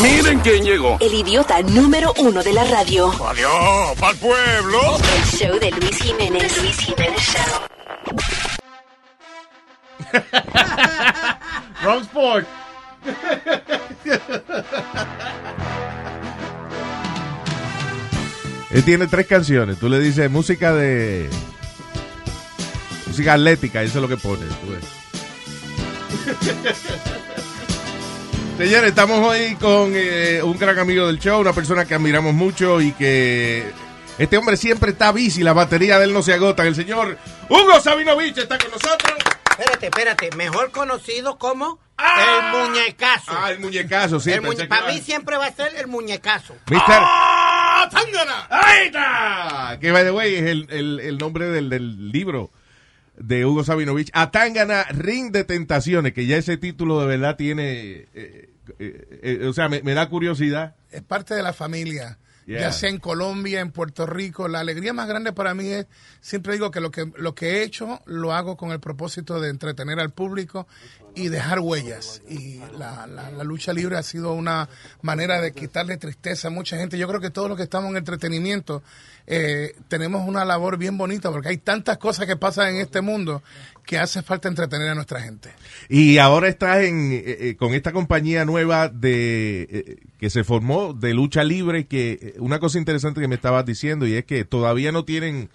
Miren quién llegó. El idiota número uno de la radio. Adiós, pa'l pueblo. El show de Luis Jiménez. Luis Jiménez Show. Wrong sport. Él tiene tres canciones. Tú le dices música de. Música atlética, eso es lo que pone. tú ves. Señores, estamos hoy con eh, un gran amigo del show, una persona que admiramos mucho y que. Este hombre siempre está bici, la batería de él no se agota. El señor Hugo Sabinovich está con nosotros. Espérate, espérate. Mejor conocido como Ah. el muñecazo. Ah, el muñecazo, sí. El pensé muñe- que Para mí siempre va a ser el muñecazo. Mister. ¡Ah, tángana! ¡Ahí está! Que, by the way, es el, el- el nombre del, del libro de Hugo Sabinovich. Atangana, Ring de Tentaciones, que ya ese título de verdad tiene... eh, eh, eh, o sea, me, me da curiosidad. es parte de la familia. Yeah. Ya sea en Colombia, en Puerto Rico, la alegría más grande para mí es, siempre digo que lo que lo que he hecho lo hago con el propósito de entretener al público y dejar huellas. Y la, la- la lucha libre ha sido una manera de quitarle tristeza a mucha gente. Yo creo que todos los que estamos en entretenimiento eh, tenemos una labor bien bonita porque hay tantas cosas que pasan en este mundo que hace falta entretener a nuestra gente. Y ahora estás en, eh, eh, con esta compañía nueva de eh, que se formó de lucha libre, que una cosa interesante que me estabas diciendo y es que todavía no tienen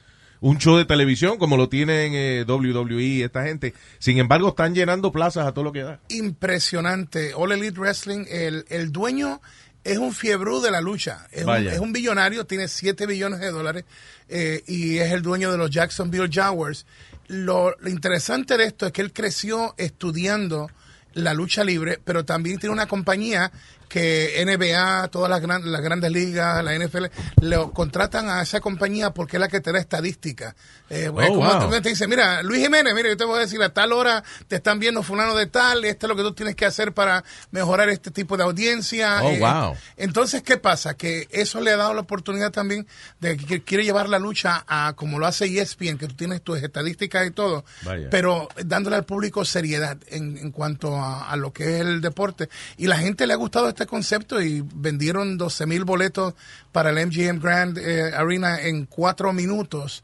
un show de televisión como lo tienen eh, WWE esta gente. Sin embargo, están llenando plazas a todo lo que da. impresionante. All Elite Wrestling, el, el dueño es un fiebrú de la lucha. Es un, es un billonario, tiene 7 billones de dólares eh, y es el dueño de los Jacksonville Jaguars. Lo, lo interesante de esto es que él creció estudiando la lucha libre, pero también tiene una compañía que NBA, todas las, gran- las grandes ligas, la NFL, lo contratan a esa compañía porque es la que te da estadística. Eh, pues, como wow. te- dice, mira, Luis Jiménez, mira, yo te voy a decir, a tal hora te están viendo fulano de tal, esto es lo que tú tienes que hacer para mejorar este tipo de audiencia. Oh, Eh, wow. Entonces, ¿qué pasa? Que eso le ha dado la oportunidad también de que quiere llevar la lucha a como lo hace ESPN, que tú tienes tus estadísticas y todo, Vaya. pero dándole al público seriedad en, en cuanto a, a lo que es el deporte. Y la gente le ha gustado este concepto y vendieron 12 mil boletos para el MGM Grand eh, Arena en cuatro minutos.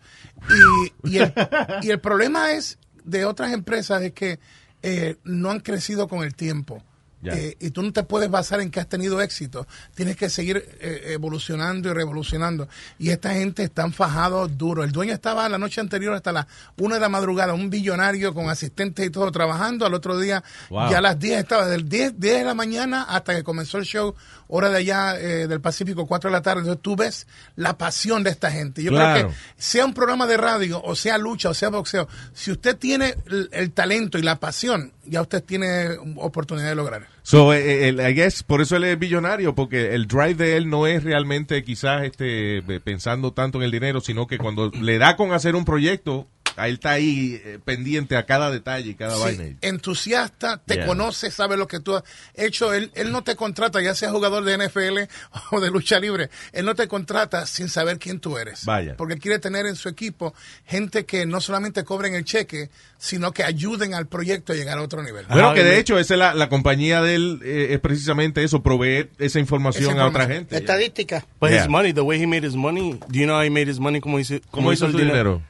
Y, y, el, y el problema es de otras empresas es que eh, no han crecido con el tiempo. Eh, y tú no te puedes basar en que has tenido éxito. Tienes que seguir eh, evolucionando y revolucionando. Y esta gente están fajados duro. El dueño estaba la noche anterior hasta las una de la madrugada, un billonario con asistentes y todo trabajando. Al otro día, Wow. ya a las 10 estaba, del 10, 10 de la mañana hasta que comenzó el show, hora de allá eh, del Pacífico, 4 de la tarde. Entonces tú ves la pasión de esta gente. Yo Claro. creo que sea un programa de radio, o sea lucha, o sea boxeo, si usted tiene el, el talento y la pasión, ya usted tiene oportunidad de lograr. So, eh, el- I guess, por eso él es billonario, porque el drive de él no es realmente quizás este eh, pensando tanto en el dinero, sino que cuando le da con hacer un proyecto, él está ahí eh, pendiente a cada detalle y cada Sí, vaina. entusiasta, te Yeah. conoce, sabe lo que tú has hecho. Él, él no te contrata, ya sea jugador de NFL o de lucha libre, él no te contrata sin saber quién tú eres. Vaya. Porque él quiere tener en su equipo gente que no solamente cobren el cheque, sino que ayuden al proyecto a llegar a otro nivel. Bueno, Ah, que de hecho, esa es la, la compañía de él, eh, es precisamente eso, proveer esa información, Esa a otra gente. Estadística. But Yeah. his money, the way he made his money, do you know how he made his money? ¿Cómo hizo, ¿Cómo hizo su dinero?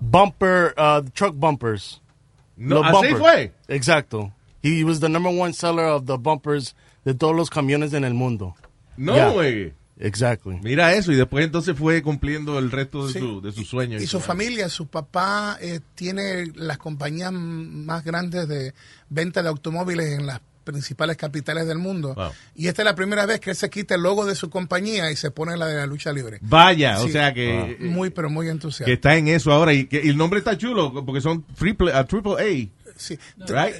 Bumper, uh, truck bumpers. No, Los así bumpers. fue. Exacto. He was the number one seller of the bumpers de todos los camiones en el mundo. No, Yeah. güey. Exactly. Mira eso, y después entonces fue cumpliendo el resto de, Sí. su, de sus sueños. Y su familia, su papá eh, tiene las compañías más grandes de venta de automóviles en las principales capitales del mundo. Wow. Y esta es la primera vez que él se quita el logo de su compañía y se pone la de la lucha libre. Vaya, o sea que, eh, Muy, pero muy que entusiasta. está en eso ahora. Y, que, y el nombre está chulo, porque son triple, a triple A. Sí. Right?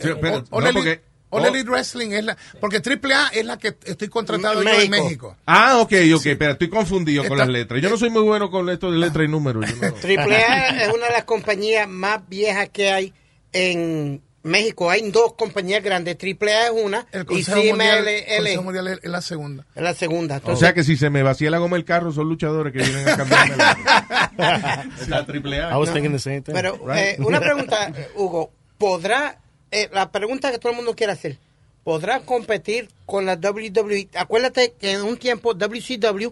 Pero- no, porque- All. Elite Wrestling es la... Porque AAA es la que estoy contratado En yo en México. Ah, ok, ok, pero estoy confundido con las letras. Yo no soy muy bueno con esto de letras y números. yo no- Triple A es una de las compañías más viejas que hay en México. Hay dos compañías grandes. Triple A es una El y Consejo, Mundial, CMLL Consejo Mundial es es la segunda. es la segunda. O sea que si se me vacía la goma el carro, son luchadores que vienen a cambiarme la, la triple A. I was thinking the same thing. Pero Right. eh, una pregunta, Hugo, ¿podrá, eh, la pregunta que todo el mundo quiere hacer, podrá competir con la WWE. Acuérdate que en un tiempo WCW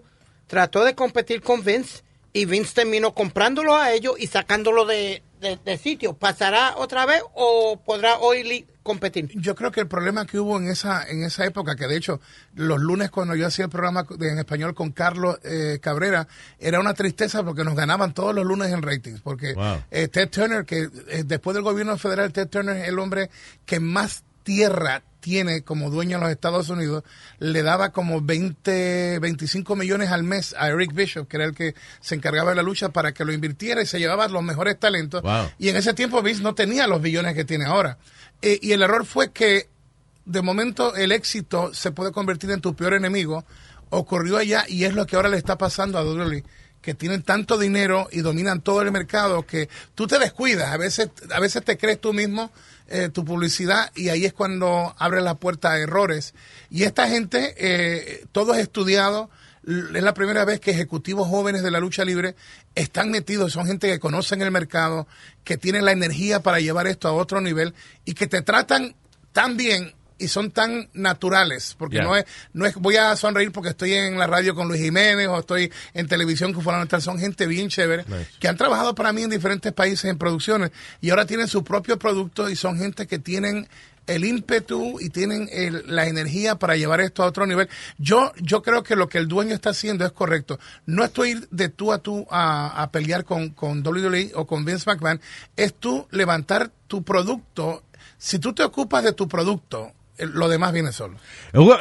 trató de competir con Vince y Vince terminó comprándolo a ellos y sacándolo de, de- de sitio. ¿Pasará otra vez o podrá hoy competir? Yo creo que el problema que hubo en esa en esa época, que de hecho los lunes cuando yo hacía el programa de- en español con Carlos eh, Cabrera, era una tristeza porque nos ganaban todos los lunes en ratings. Porque Wow. eh, Ted Turner, que eh, después del gobierno federal, Ted Turner es el hombre que más tierra tiene como dueño en los Estados Unidos, le daba como 20, 25 millones al mes a Eric Bishop, que era el que se encargaba de la lucha para que lo invirtiera y se llevaba los mejores talentos. Wow. Y en ese tiempo Vince no tenía los billones que tiene ahora. Eh, y el error fue que de momento el éxito se puede convertir en tu peor enemigo. Ocurrió allá y es lo que ahora le está pasando a WWE que tienen tanto dinero y dominan todo el mercado que tú te descuidas, a veces, a veces te crees tú mismo eh, tu publicidad y ahí es cuando abres la puerta a errores. Y esta gente, eh, todo es estudiado, es la primera vez que ejecutivos jóvenes de la lucha libre están metidos, son gente que conocen el mercado, que tienen la energía para llevar esto a otro nivel y que te tratan tan bien y son tan naturales, porque no es no es voy a sonreír porque estoy en la radio con Luis Jiménez o estoy en televisión con fulano tal, son gente bien chévere Nice. que han trabajado para mí en diferentes países en producciones y ahora tienen su propio producto y son gente que tienen el ímpetu y tienen el- la energía para llevar esto a otro nivel. Yo, yo creo que lo que el dueño está haciendo es correcto. No estoy de tú a tú a, a pelear con, con WWE o con Vince McMahon. Es tú levantar tu producto. Si tú te ocupas de tu producto, lo demás viene solo.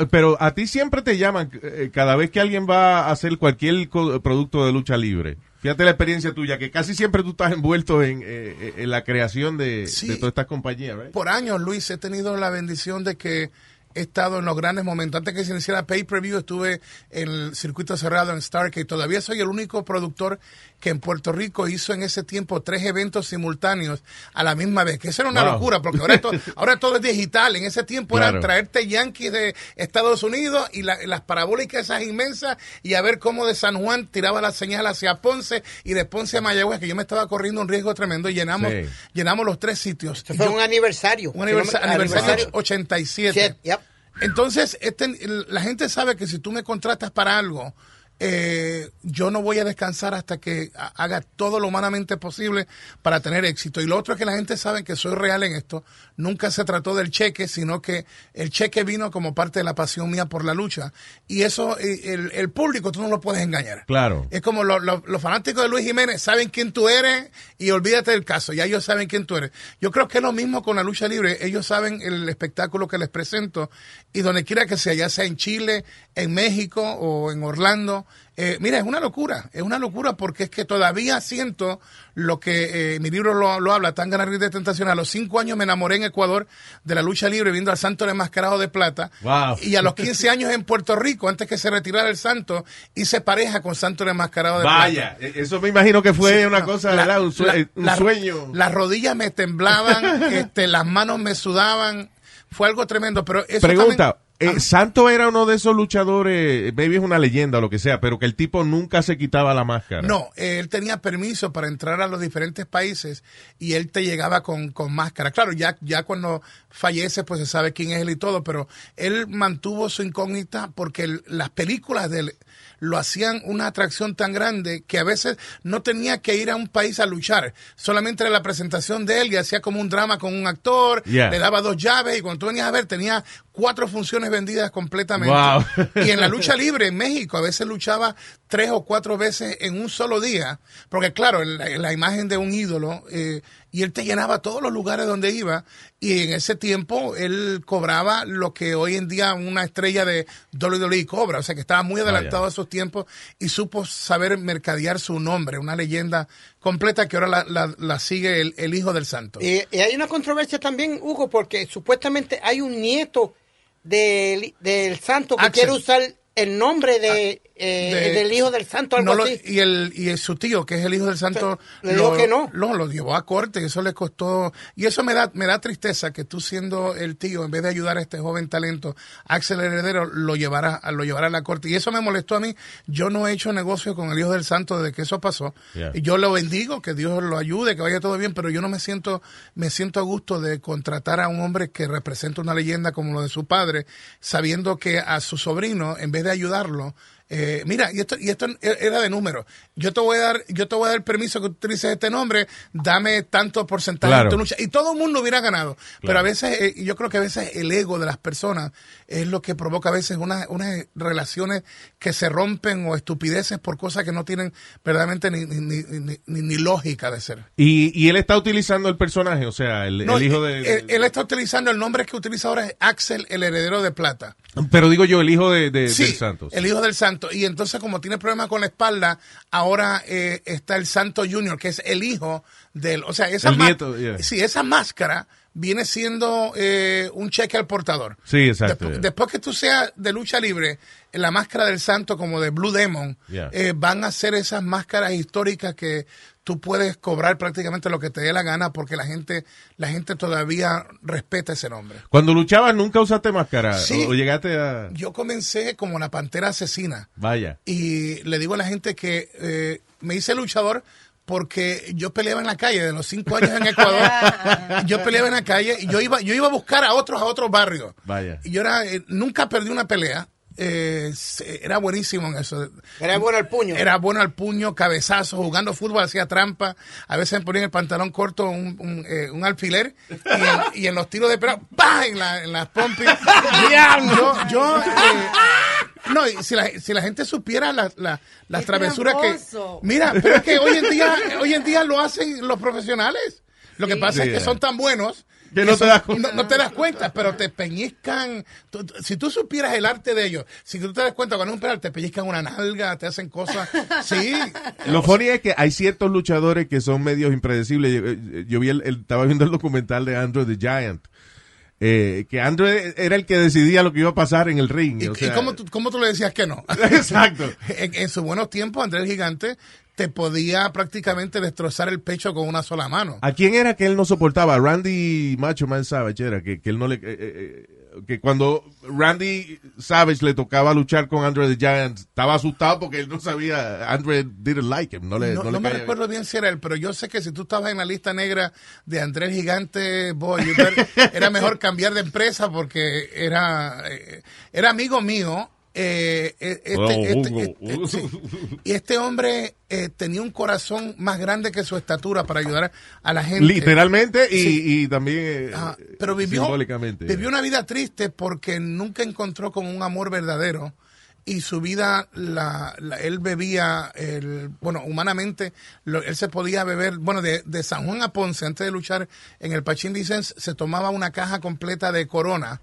Pero a ti siempre te llaman eh, cada vez que alguien va a hacer cualquier producto de lucha libre. Fíjate la experiencia tuya, que casi siempre tú estás envuelto en, eh, en la creación de, Sí. de todas estas compañías. Por años, Luis, he tenido la bendición de que he estado en los grandes momentos. Antes que se iniciara Pay-Per-View, estuve en el circuito cerrado en Starcade. Todavía soy el único productor que en Puerto Rico hizo en ese tiempo tres eventos simultáneos a la misma vez. Que eso era una Wow. locura, porque ahora, to- ahora todo es digital. En ese tiempo Claro. era traerte Yankees de Estados Unidos y la- las parabólicas esas inmensas y a ver cómo de San Juan tiraba la señal hacia Ponce y de Ponce a Mayagüez, que yo me estaba corriendo un riesgo tremendo y llenamos, Sí. llenamos los tres sitios. Fue yo- un aniversario. un aniversa- aniversario 87. Shit, yep. Entonces, este, la gente sabe que si tú me contratas para algo, eh, yo no voy a descansar hasta que ha- haga todo lo humanamente posible para tener éxito. Y lo otro es que la gente sabe que soy real en esto. Nunca se trató del cheque, sino que el cheque vino como parte de la pasión mía por la lucha. Y eso, eh, el, el público, tú no lo puedes engañar. Claro. Es como lo- lo- los fanáticos de Luis Jiménez saben quién tú eres y olvídate del caso, ya ellos saben quién tú eres. Yo creo que es lo mismo con la lucha libre, ellos saben el espectáculo que les presento y donde quiera que sea, ya sea en Chile, en México o en Orlando. Eh, mira, es una locura, es una locura porque es que todavía siento lo que eh, mi libro lo, lo habla, tan ganar de tentación. A los cinco años me enamoré en Ecuador de la lucha libre viendo al santo enmascarado de plata. Wow. Y a los 15 años en Puerto Rico, antes que se retirara el santo, hice pareja con santo enmascarado de plata. Vaya, e- eso me imagino que fue Sí, una no, cosa, la- ¿verdad? Un, sue- la- un la- sueño. Las rodillas me temblaban, este, las manos me sudaban. Fue algo tremendo, pero eso Pregunta, también- eh, Santo era uno de esos luchadores, maybe es una leyenda o lo que sea, pero que el tipo nunca se quitaba la máscara. No, él tenía permiso para entrar a los diferentes países y él te llegaba con, con máscara. Claro, ya, ya cuando fallece, pues se sabe quién es él y todo, pero él mantuvo su incógnita porque el- las películas de él lo hacían una atracción tan grande que a veces no tenía que ir a un país a luchar. Solamente era la presentación de él y hacía como un drama con un actor, Yeah. le daba dos llaves y cuando tú venías a ver tenía cuatro funciones vendidas completamente. Wow. Y en la lucha libre en México a veces luchaba tres o cuatro veces en un solo día, porque claro, la, la imagen de un ídolo, eh, y él te llenaba todos los lugares donde iba, y en ese tiempo él cobraba lo que hoy en día una estrella de WWE cobra, o sea que estaba muy adelantado a sus tiempos y supo saber mercadear su nombre, una leyenda completa que ahora la, la- la sigue el, el hijo del santo. Y, y hay una controversia también, Hugo, porque supuestamente hay un nieto del, del santo que Axel. quiere usar el nombre de eh, De- el del hijo del santo, algo No lo- así. y el y su tío que es el hijo del santo Le dijo que no. lo, lo llevó a corte y eso le costó y eso me da me da tristeza que tú siendo el tío en vez de ayudar a este joven talento Axel Heredero lo llevara a- lo llevara a la corte y eso me molestó a mí yo no he hecho negocio con el hijo del santo desde que eso pasó Yeah. y yo lo bendigo que Dios lo ayude que vaya todo bien pero yo no me siento me siento a gusto de contratar a un hombre que representa una leyenda como lo de su padre sabiendo que a su sobrino en vez de ayudarlo eh, mira, y esto, y esto era de número. Yo te voy a dar, yo te voy a dar permiso que utilices este nombre, dame tanto porcentaje Claro. tu lucha. Y todo el mundo hubiera ganado. Pero a veces, eh, yo creo que a veces el ego de las personas es lo que provoca a veces unas, unas relaciones que se rompen o estupideces por cosas que no tienen verdaderamente ni, ni, ni, ni- lógica de ser. Y, y él está utilizando el personaje, o sea, el, No, el hijo él, de... él- él está utilizando el nombre que utiliza ahora es Axel, el heredero de plata. Pero digo yo, el hijo de, de- Sí, del Santos. el hijo del santo. Y entonces, como tiene problemas con la espalda, ahora eh, está el santo junior, que es el hijo del... O sea, esa, El ma- nieto, yeah. sí, esa máscara viene siendo eh, un cheque al portador. Sí, exacto, yeah. Después que tú seas de lucha libre, la máscara del santo como de Blue Demon, Yeah. eh, van a ser esas máscaras históricas que tú puedes cobrar prácticamente lo que te dé la gana porque la gente la gente todavía respeta ese nombre. Cuando luchabas, ¿nunca usaste máscara? Sí. O llegaste a...? Yo comencé como la pantera asesina. Vaya. Y le digo a la gente que eh, me hice luchador porque yo peleaba en la calle de los cinco años en Ecuador. yo peleaba en la calle y yo iba, yo iba a buscar a otros a otros barrios. Vaya. Y yo era, eh, nunca perdí una pelea. Eh, era buenísimo en eso. Era bueno el puño. Era bueno al puño, cabezazo, jugando fútbol, hacía trampa. A veces me ponía en el pantalón corto un, un, eh, un alfiler y en, y en los tiros de pelota, ¡pah! En, la, en las pompis. yo, yo, eh, no, y si la, si la gente supiera la- la- las Qué travesuras que... Mira, pero es que hoy en día, hoy en día lo hacen los profesionales. Lo que pasa Sí, es que son tan buenos Que no te das cuenta. no, no te das cuenta, pero te peñizcan. Tú- tú- si tú supieras el arte de ellos, si tú te das cuenta cuando es un penal, te pellizcan una nalga, te hacen cosas. Sí. Lo funny es que hay ciertos luchadores que son medios impredecibles. Yo, yo vi el, el- estaba viendo el documental de Andrew the Giant. Eh, que Andrew era el que decidía lo que iba a pasar en el ring. ¿Y, o y sea- cómo, tú, cómo tú le decías que no? Exacto. en, en sus buenos tiempos, Andrés Gigante te podía prácticamente destrozar el pecho con una sola mano. ¿A quién era que él no soportaba? Randy Macho Man Savage era que, que él no le eh, eh, eh, que cuando Randy Savage le tocaba luchar con Andre the Giant estaba asustado porque él no sabía Andre didn't like him, no le No, no, no le me recuerdo bien si era él, pero yo sé que si tú estabas en la lista negra de Andrés Gigante, boy, era mejor cambiar de empresa porque era, eh, era amigo mío. Eh, eh, este, este- este- sí. y este hombre eh, tenía un corazón más grande que su estatura para ayudar a la gente. literalmente y, Sí. y también eh, Ajá, pero vivió, simbólicamente. vivió una vida triste porque nunca encontró con un amor verdadero y su vida, la, la- él bebía, el, bueno, humanamente, lo- él se podía beber, bueno, de, de San Juan a Ponce, antes de luchar en el Pachín Vicens, se tomaba una caja completa de Corona.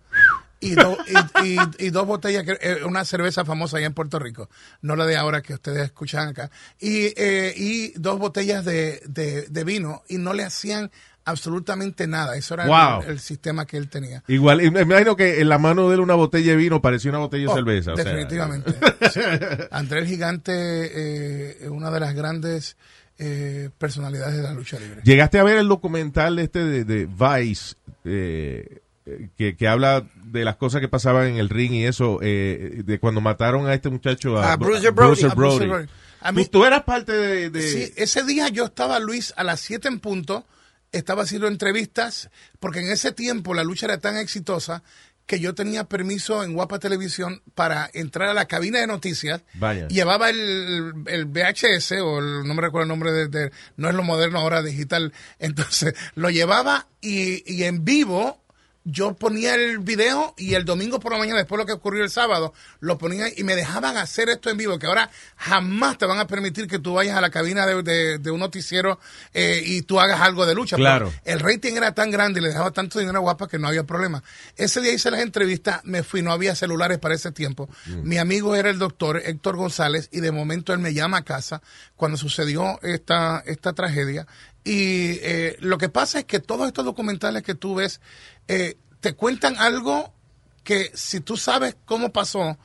Y, do- y, y- y dos botellas, eh, una cerveza famosa allá en Puerto Rico, no la de ahora que ustedes escuchan acá, y, eh, y dos botellas de, de, de vino y no le hacían absolutamente nada. Eso era el- Wow. el, sistema que él tenía. Igual, me imagino que en la mano de él una botella de vino parecía una botella de Oh, cerveza. o sea. definitivamente. Andrés el Gigante eh, una de las grandes eh, personalidades de la lucha libre. Llegaste a ver el documental este de, de Vice, eh, que, que habla de las cosas que pasaban en el ring y eso, eh, de cuando mataron a este muchacho, a, A Bruiser Brody. A Bruiser Brody. A mí- Tú, tú eras parte de... de- Sí, ese día yo estaba, Luis, a las 7 en punto, estaba haciendo entrevistas, porque en ese tiempo la lucha era tan exitosa que yo tenía permiso en Guapa Televisión para entrar a la cabina de noticias. Vaya. Llevaba el, el VHS, o el- no me recuerdo el nombre de, de- no es lo moderno ahora digital. Entonces, lo llevaba y, y en vivo yo ponía el video y el domingo por la mañana, después de lo que ocurrió el sábado, lo ponía y me dejaban hacer esto en vivo, que ahora jamás te van a permitir que tú vayas a la cabina de, de- de un noticiero eh, y tú hagas algo de lucha. Claro. El rating era tan grande y le dejaba tanto dinero a Guapa que no había problema. Ese día hice las entrevistas, me fui, no había celulares para ese tiempo. Mi amigo era el doctor Héctor González y de momento él me llama a casa cuando sucedió esta, esta tragedia. Y eh, lo que pasa es que todos estos documentales que tú ves eh, te cuentan algo que si tú sabes cómo pasó,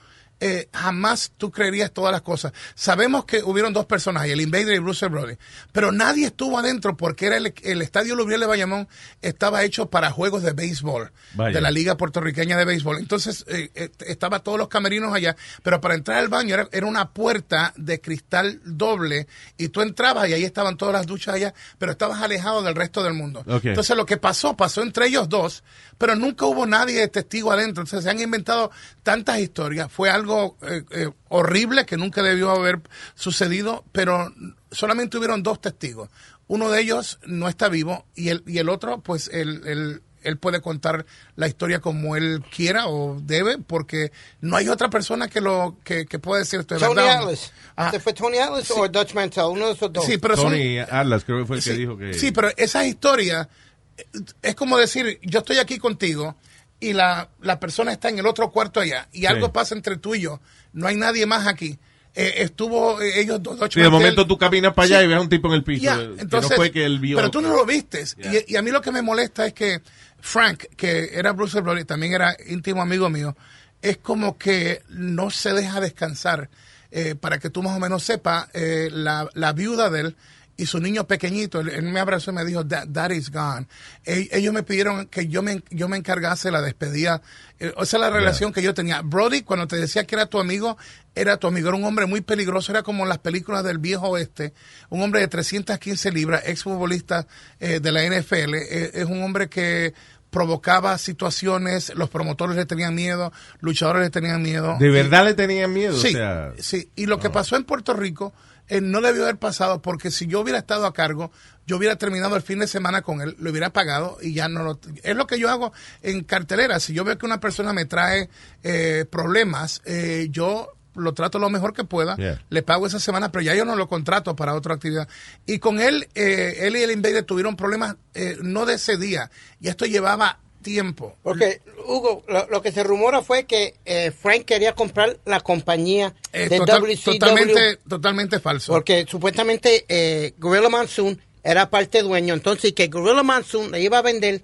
eh, jamás tú creerías todas las cosas. Sabemos que hubieron dos personajes, el Invader y Bruce Brody, pero nadie estuvo adentro porque era el, el estadio Lubriel de Bayamón estaba hecho para juegos de béisbol, Vaya. de la Liga Puertorriqueña de Béisbol. Entonces, eh, eh, estaba todos los camerinos allá, pero para entrar al baño era, era una puerta de cristal doble y tú entrabas y ahí estaban todas las duchas allá, pero estabas alejado del resto del mundo. Entonces, lo que pasó, pasó entre ellos dos, pero nunca hubo nadie de testigo adentro. Entonces, se han inventado tantas historias. Fue algo eh, eh, horrible que nunca debió haber sucedido, pero solamente hubieron dos testigos. Uno de ellos no está vivo y el, y el otro, pues, él, él, él puede contar la historia como él quiera o debe, porque no hay otra persona que lo que, que pueda decir esto de Tony verdad. Atlas. Ah, ¿Se fue Tony Atlas o Dutch Mantel? Uno de esos dos. sí, pero son, Tony Atlas creo que fue el que dijo que... sí, pero esa historia eh, es como decir, yo estoy aquí contigo y la, la persona está en el otro cuarto allá y algo pasa entre tú y yo. No hay nadie más aquí. Eh, estuvo eh, ellos dos. Dutch Sí, de momento tú caminas para allá Sí. y ves a un tipo en el piso. Entonces, que no fue que él vio. Pero tú no lo. Y, y a mí lo que me molesta es que Frank, que era Bruce Brody, también era íntimo amigo mío, es como que no se deja descansar. Eh, para que tú más o menos sepas, eh, la, la viuda de él y su niño pequeñito, él, él me abrazó y me dijo, that, that is gone. E- ellos me pidieron que yo me, yo me encargase la despedida. Eh, esa es la relación que yo tenía. Brody, cuando te decía que era tu amigo, era tu amigo. Era un hombre muy peligroso, era como en las películas del viejo oeste. Un hombre de 315 libras, exfutbolista eh, de la NFL. Eh, es un hombre que provocaba situaciones, los promotores le tenían miedo, luchadores le tenían miedo. ¿De Y- verdad le tenían miedo? Sí, O sea, sí. Y lo que pasó en Puerto Rico eh, no debió haber pasado porque si yo hubiera estado a cargo, yo hubiera terminado el fin de semana con él, lo hubiera pagado y ya no lo... Es lo que yo hago en cartelera. Si yo veo que una persona me trae eh, problemas, eh, yo lo trato lo mejor que pueda, Yeah. le pago esa semana, pero ya yo no lo contrato para otra actividad. Y con él, eh, él y el Invader tuvieron problemas eh, no de ese día, y esto llevaba tiempo. Porque, Hugo, lo, lo que se rumora fue que eh, Frank quería comprar la compañía Eh, de total- WCW. totalmente, totalmente falso. Porque supuestamente eh, Gorilla Monsoon era parte dueño. Entonces, que Gorilla Monsoon le iba a vender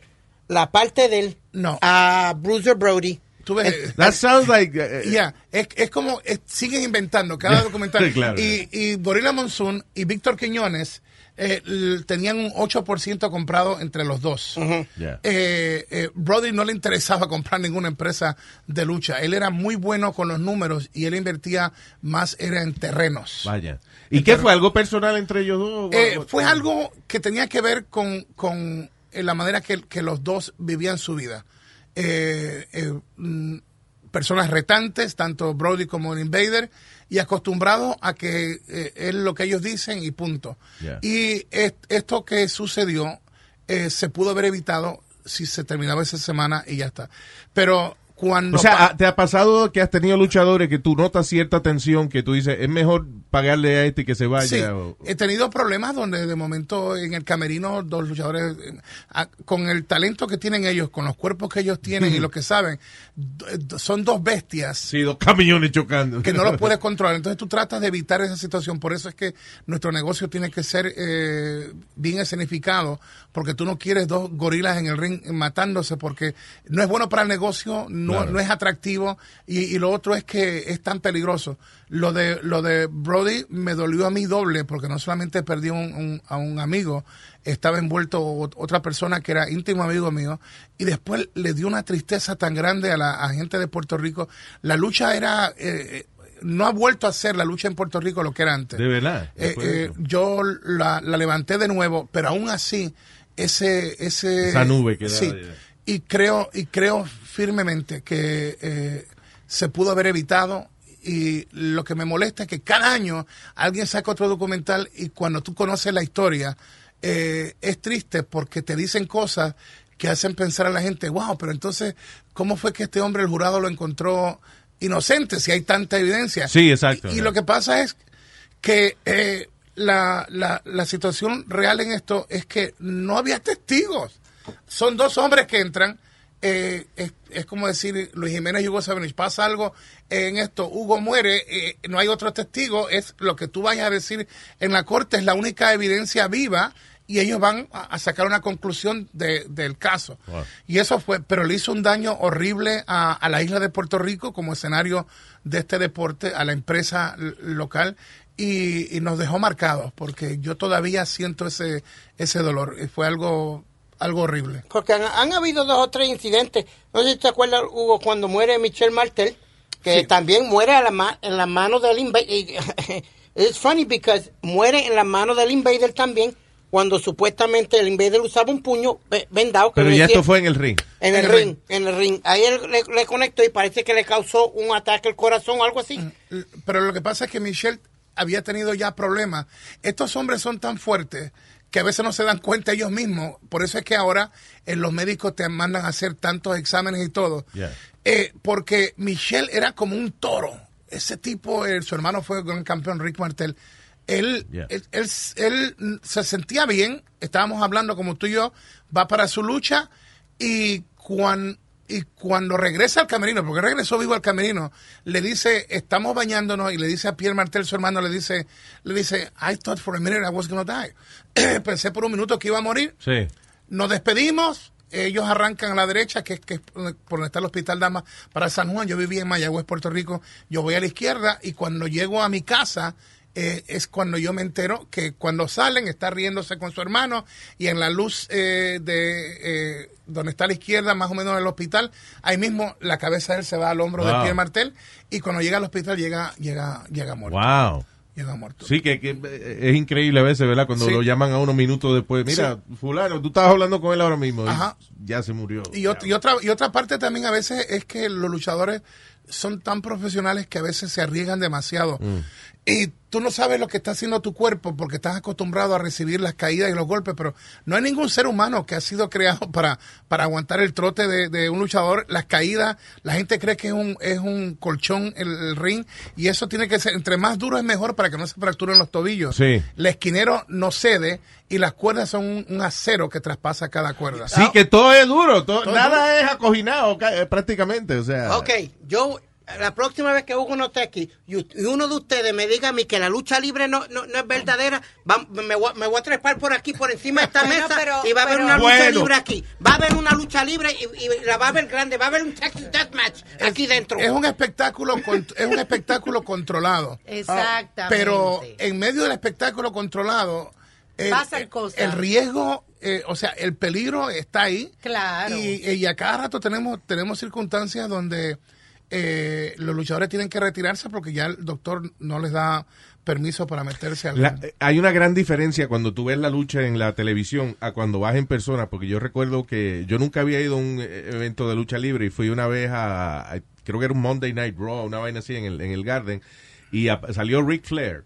la parte de él No. a Bruiser Brody. Tú ves, Eh, that sounds like... Ya, es, es como, es- siguen inventando cada documental. Claro. y, y Gorilla Monsoon y Víctor Quiñones eh, tenían un 8% comprado entre los dos. Yeah. Eh, eh, Brody no le interesaba comprar ninguna empresa de lucha. Él era muy bueno con los números y él invertía más era en terrenos. Vaya. ¿Y qué fue? ¿Algo personal entre ellos dos? Eh, fue algo que tenía que ver con, con eh, la manera que, que los dos vivían su vida. Eh, eh, mm, personas retantes, tanto Brody como el Invader, y acostumbrados a que eh, es lo que ellos dicen y punto. Yeah. Y es- esto que sucedió eh, se pudo haber evitado si se terminaba esa semana y ya está. Pero cuando... O sea, ¿te ha pasado que has tenido luchadores que tú notas cierta tensión que tú dices, es mejor pagarle a este que se vaya? Sí, o- he tenido problemas donde de momento en el camerino dos luchadores, eh, con el talento que tienen ellos, con los cuerpos que ellos tienen y lo que saben, d- son dos bestias Sí, dos camiones chocando. que no los puedes controlar. Entonces tú tratas de evitar esa situación. Por eso es que nuestro negocio tiene que ser eh, bien escenificado, porque tú no quieres dos gorilas en el ring matándose, porque no es bueno para el negocio, no, Claro. no es atractivo, y, y lo otro es que es tan peligroso. Lo de, lo de Brody me dolió a mí doble, porque no solamente perdí un- un- a un amigo, estaba envuelto ot- otra persona que era íntimo amigo mío, y después le dio una tristeza tan grande a la a gente de Puerto Rico. La lucha era... eh, no ha vuelto a ser la lucha en Puerto Rico lo que era antes. De verdad. Eh, eh, yo la, la levanté de nuevo, pero aún así, ese, ese Esa nube sí, y creo, y creo firmemente que eh, se pudo haber evitado. Y lo que me molesta es que cada año alguien saca otro documental y cuando tú conoces la historia, eh, es triste porque te dicen cosas que hacen pensar a la gente, wow, pero entonces, ¿cómo fue que este hombre el jurado lo encontró inocente si hay tanta evidencia? Sí, exacto. Y, y lo que pasa es que eh, la, la, la situación real en esto es que no había testigos. Son dos hombres que entran. Eh, es, es como decir, Luis Jiménez y Hugo Sabinovich, pasa algo en esto, Hugo muere, eh, no hay otro testigo, es lo que tú vayas a decir en la corte, es la única evidencia viva y ellos van a, sacar una conclusión de- del caso. Wow. Y eso fue, pero le hizo un daño horrible a, a la isla de Puerto Rico como escenario de este deporte, a la empresa local, y, y nos dejó marcados, porque yo todavía siento ese, ese dolor. Fue algo, algo horrible. Porque han, han habido dos o tres incidentes. No sé si te acuerdas, Hugo, cuando muere Michelle Martel, que Sí. también muere a la ma- en las manos del invader. Es funny because muere en las manos del invader también, cuando supuestamente el invader usaba un puño ve- vendado. que Pero le ya decía- esto fue en el ring. En el En el ring, ring. en el ring. Ahí él le, le conectó y parece que le causó un ataque al corazón o algo así. L- Pero lo que pasa es que Michelle había tenido ya problemas. Estos hombres son tan fuertes que a veces no se dan cuenta ellos mismos. Por eso es que ahora eh, los médicos te mandan a hacer tantos exámenes y todo. Yeah. Eh, porque Michelle era como un toro. Ese tipo, eh, su hermano fue gran campeón, Rick Martel. Él, Yeah. él, él- él, se sentía bien, estábamos hablando como tú y yo, va para su lucha y, cuan- y cuando regresa al camerino, porque regresó vivo al camerino, le dice, estamos bañándonos y le dice a Pierre Martel, su hermano, le dice, le dice, I thought for a minute I was going to die. Pensé por un minuto que iba a morir. Sí. Nos despedimos. Ellos arrancan a la derecha, que es que es por donde está el Hospital Damas, para San Juan. Yo vivía en Mayagüez, Puerto Rico. Yo voy a la izquierda y cuando llego a mi casa eh, es cuando yo me entero que cuando salen está riéndose con su hermano y en la luz eh, de eh, donde está a la izquierda, más o menos en el hospital, ahí mismo la cabeza de él se va al hombro de. Pierre Martel y cuando llega al hospital llega llega llega muerto. Wow. Llega muerto. Sí, que, que, eh, es increíble a veces, ¿verdad? Cuando Sí. lo llaman a unos minutos después. Mira, fulano, tú estabas hablando con él ahora mismo. Ajá. ya se murió. Y, ot- y otra, y otra parte también a veces es que los luchadores son tan profesionales que a veces se arriesgan demasiado. Y tú no sabes lo que está haciendo tu cuerpo porque estás acostumbrado a recibir las caídas y los golpes, pero no hay ningún ser humano que ha sido creado para, para aguantar el trote de, de un luchador. Las caídas, la gente cree que es un, es un colchón el, el ring y eso tiene que ser, entre más duro es mejor para que no se fracturen los tobillos. Sí. El esquinero no cede y las cuerdas son un, un acero que traspasa cada cuerda. Sí, que todo es duro. todo- Todo nada es acoginado ca- eh, prácticamente. O sea. Ok, yo la próxima vez que Hugo no esté aquí y, uno de ustedes me diga a mí que la lucha libre no, no, no es verdadera, va- me, voy, a- me voy a trepar por aquí, por encima de esta mesa pero- y va a haber pero- una lucha Bueno. libre aquí. Va a haber una lucha libre y, y la va a haber grande, va a haber un Texas Deathmatch aquí dentro. Es un espectáculo, con- es un espectáculo controlado. Exactamente. Pero en medio del espectáculo controlado, el, Pasan cosas. el riesgo, eh, o sea, el peligro está ahí. Claro. Y, y a cada rato tenemos, tenemos circunstancias donde eh, los luchadores tienen que retirarse porque ya el doctor no les da permiso para meterse al La- hay una gran diferencia cuando tú ves la lucha en la televisión a cuando vas en persona, porque yo recuerdo que yo nunca había ido a un eh, evento de lucha libre y fui una vez a, a- creo que era un Monday Night Raw, una vaina así en el, en el Garden, y a- salió Ric Flair.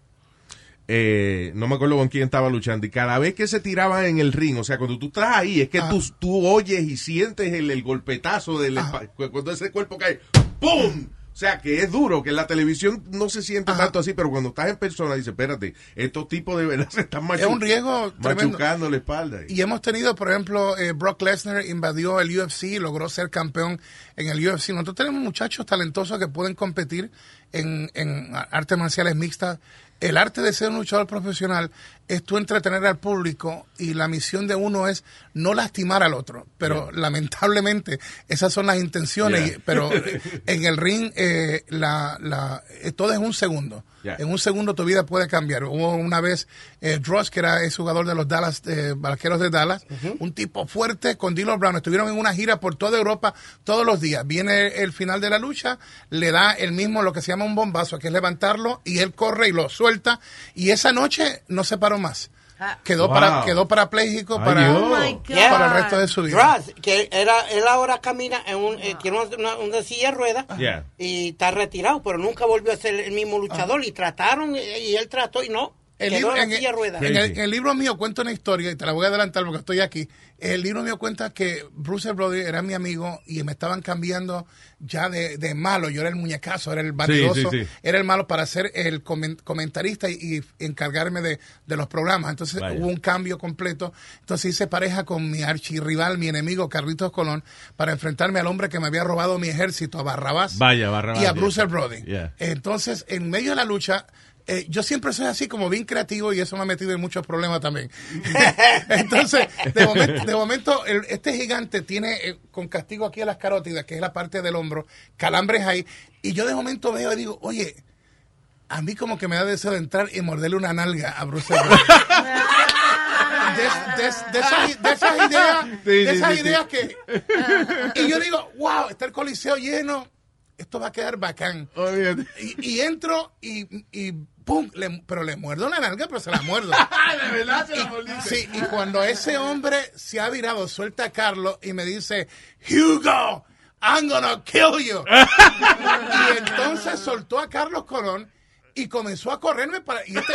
Eh, no me acuerdo con quién estaba luchando y cada vez que se tiraba en el ring, o sea, cuando tú estás ahí, es que Ajá. tú, tú oyes y sientes el, el golpetazo del cuando ese cuerpo cae, ¡pum! O sea, que es duro, que en la televisión no se siente Ajá. tanto así, pero cuando estás en persona, dices, espérate, estos tipos de verdad se están machu- Es un riesgo tremendo. machucando la espalda. Y hemos tenido, por ejemplo, eh, Brock Lesnar invadió el UFC y logró ser campeón en el UFC. Nosotros tenemos muchachos talentosos que pueden competir en, en artes marciales mixtas. El arte de ser un luchador profesional es tú entretener al público y la misión de uno es no lastimar al otro. Pero lamentablemente esas son las intenciones. Yeah. y- pero en el ring eh, la, la, eh, todo es un segundo. Yeah. En un segundo tu vida puede cambiar. Hubo una vez eh, Dross, que era es jugador de los Dallas, eh, Vaqueros de Dallas, un tipo fuerte con Dylan Brown. Estuvieron en una gira por toda Europa todos los días. Viene el final de la lucha, le da el mismo lo que se llama un bombazo, que es levantarlo, y él corre y lo suelta. Y esa noche no se paró más. Ah. Quedó, Wow. para, quedó parapléjico Ay, para. Oh para el resto de su vida. Dross, que era, él ahora camina en un, eh, tiene una, una- una silla de ruedas Yeah. y está retirado, pero nunca volvió a ser el mismo luchador y trataron eh, y él trató y no, El libro, en el, Crazy. en el libro mío cuento una historia y te la voy a adelantar porque estoy aquí. El libro mío cuenta que Bruce Brody era mi amigo y me estaban cambiando ya de, de malo. Yo era el muñecazo, era el bandidoso, sí, sí. era el malo para ser el comen- comentarista y, y encargarme de, de los programas. Entonces Vaya. hubo un cambio completo. Entonces hice pareja con mi archirrival, mi enemigo Carlitos Colón, para enfrentarme al hombre que me había robado mi ejército, a Barrabás Vaya, Barrabás, y a yeah. Bruce Brody. Yeah. Entonces, en medio de la lucha, eh, yo siempre soy así como bien creativo y eso me ha metido en muchos problemas también. Entonces, de momento, de momento, el- este gigante tiene eh, con castigo aquí a las carótidas, que es la parte del hombro, calambres ahí, y yo de momento veo y digo, oye, a mí como que me da deseo de entrar y morderle una nalga a Bruce. De, de- de esas, de esas ideas, Sí, de esas sí, sí. ideas que... Y yo digo, wow, está el coliseo lleno, esto va a quedar bacán. Y, y entro y, y pum, le- pero le muerdo la nalga, pero se la muerdo. De verdad se la Sí, y cuando ese hombre se ha virado, suelta a Carlos y me dice, Hugo, I'm gonna kill you. y entonces soltó a Carlos Colón y comenzó a correrme para... Y este,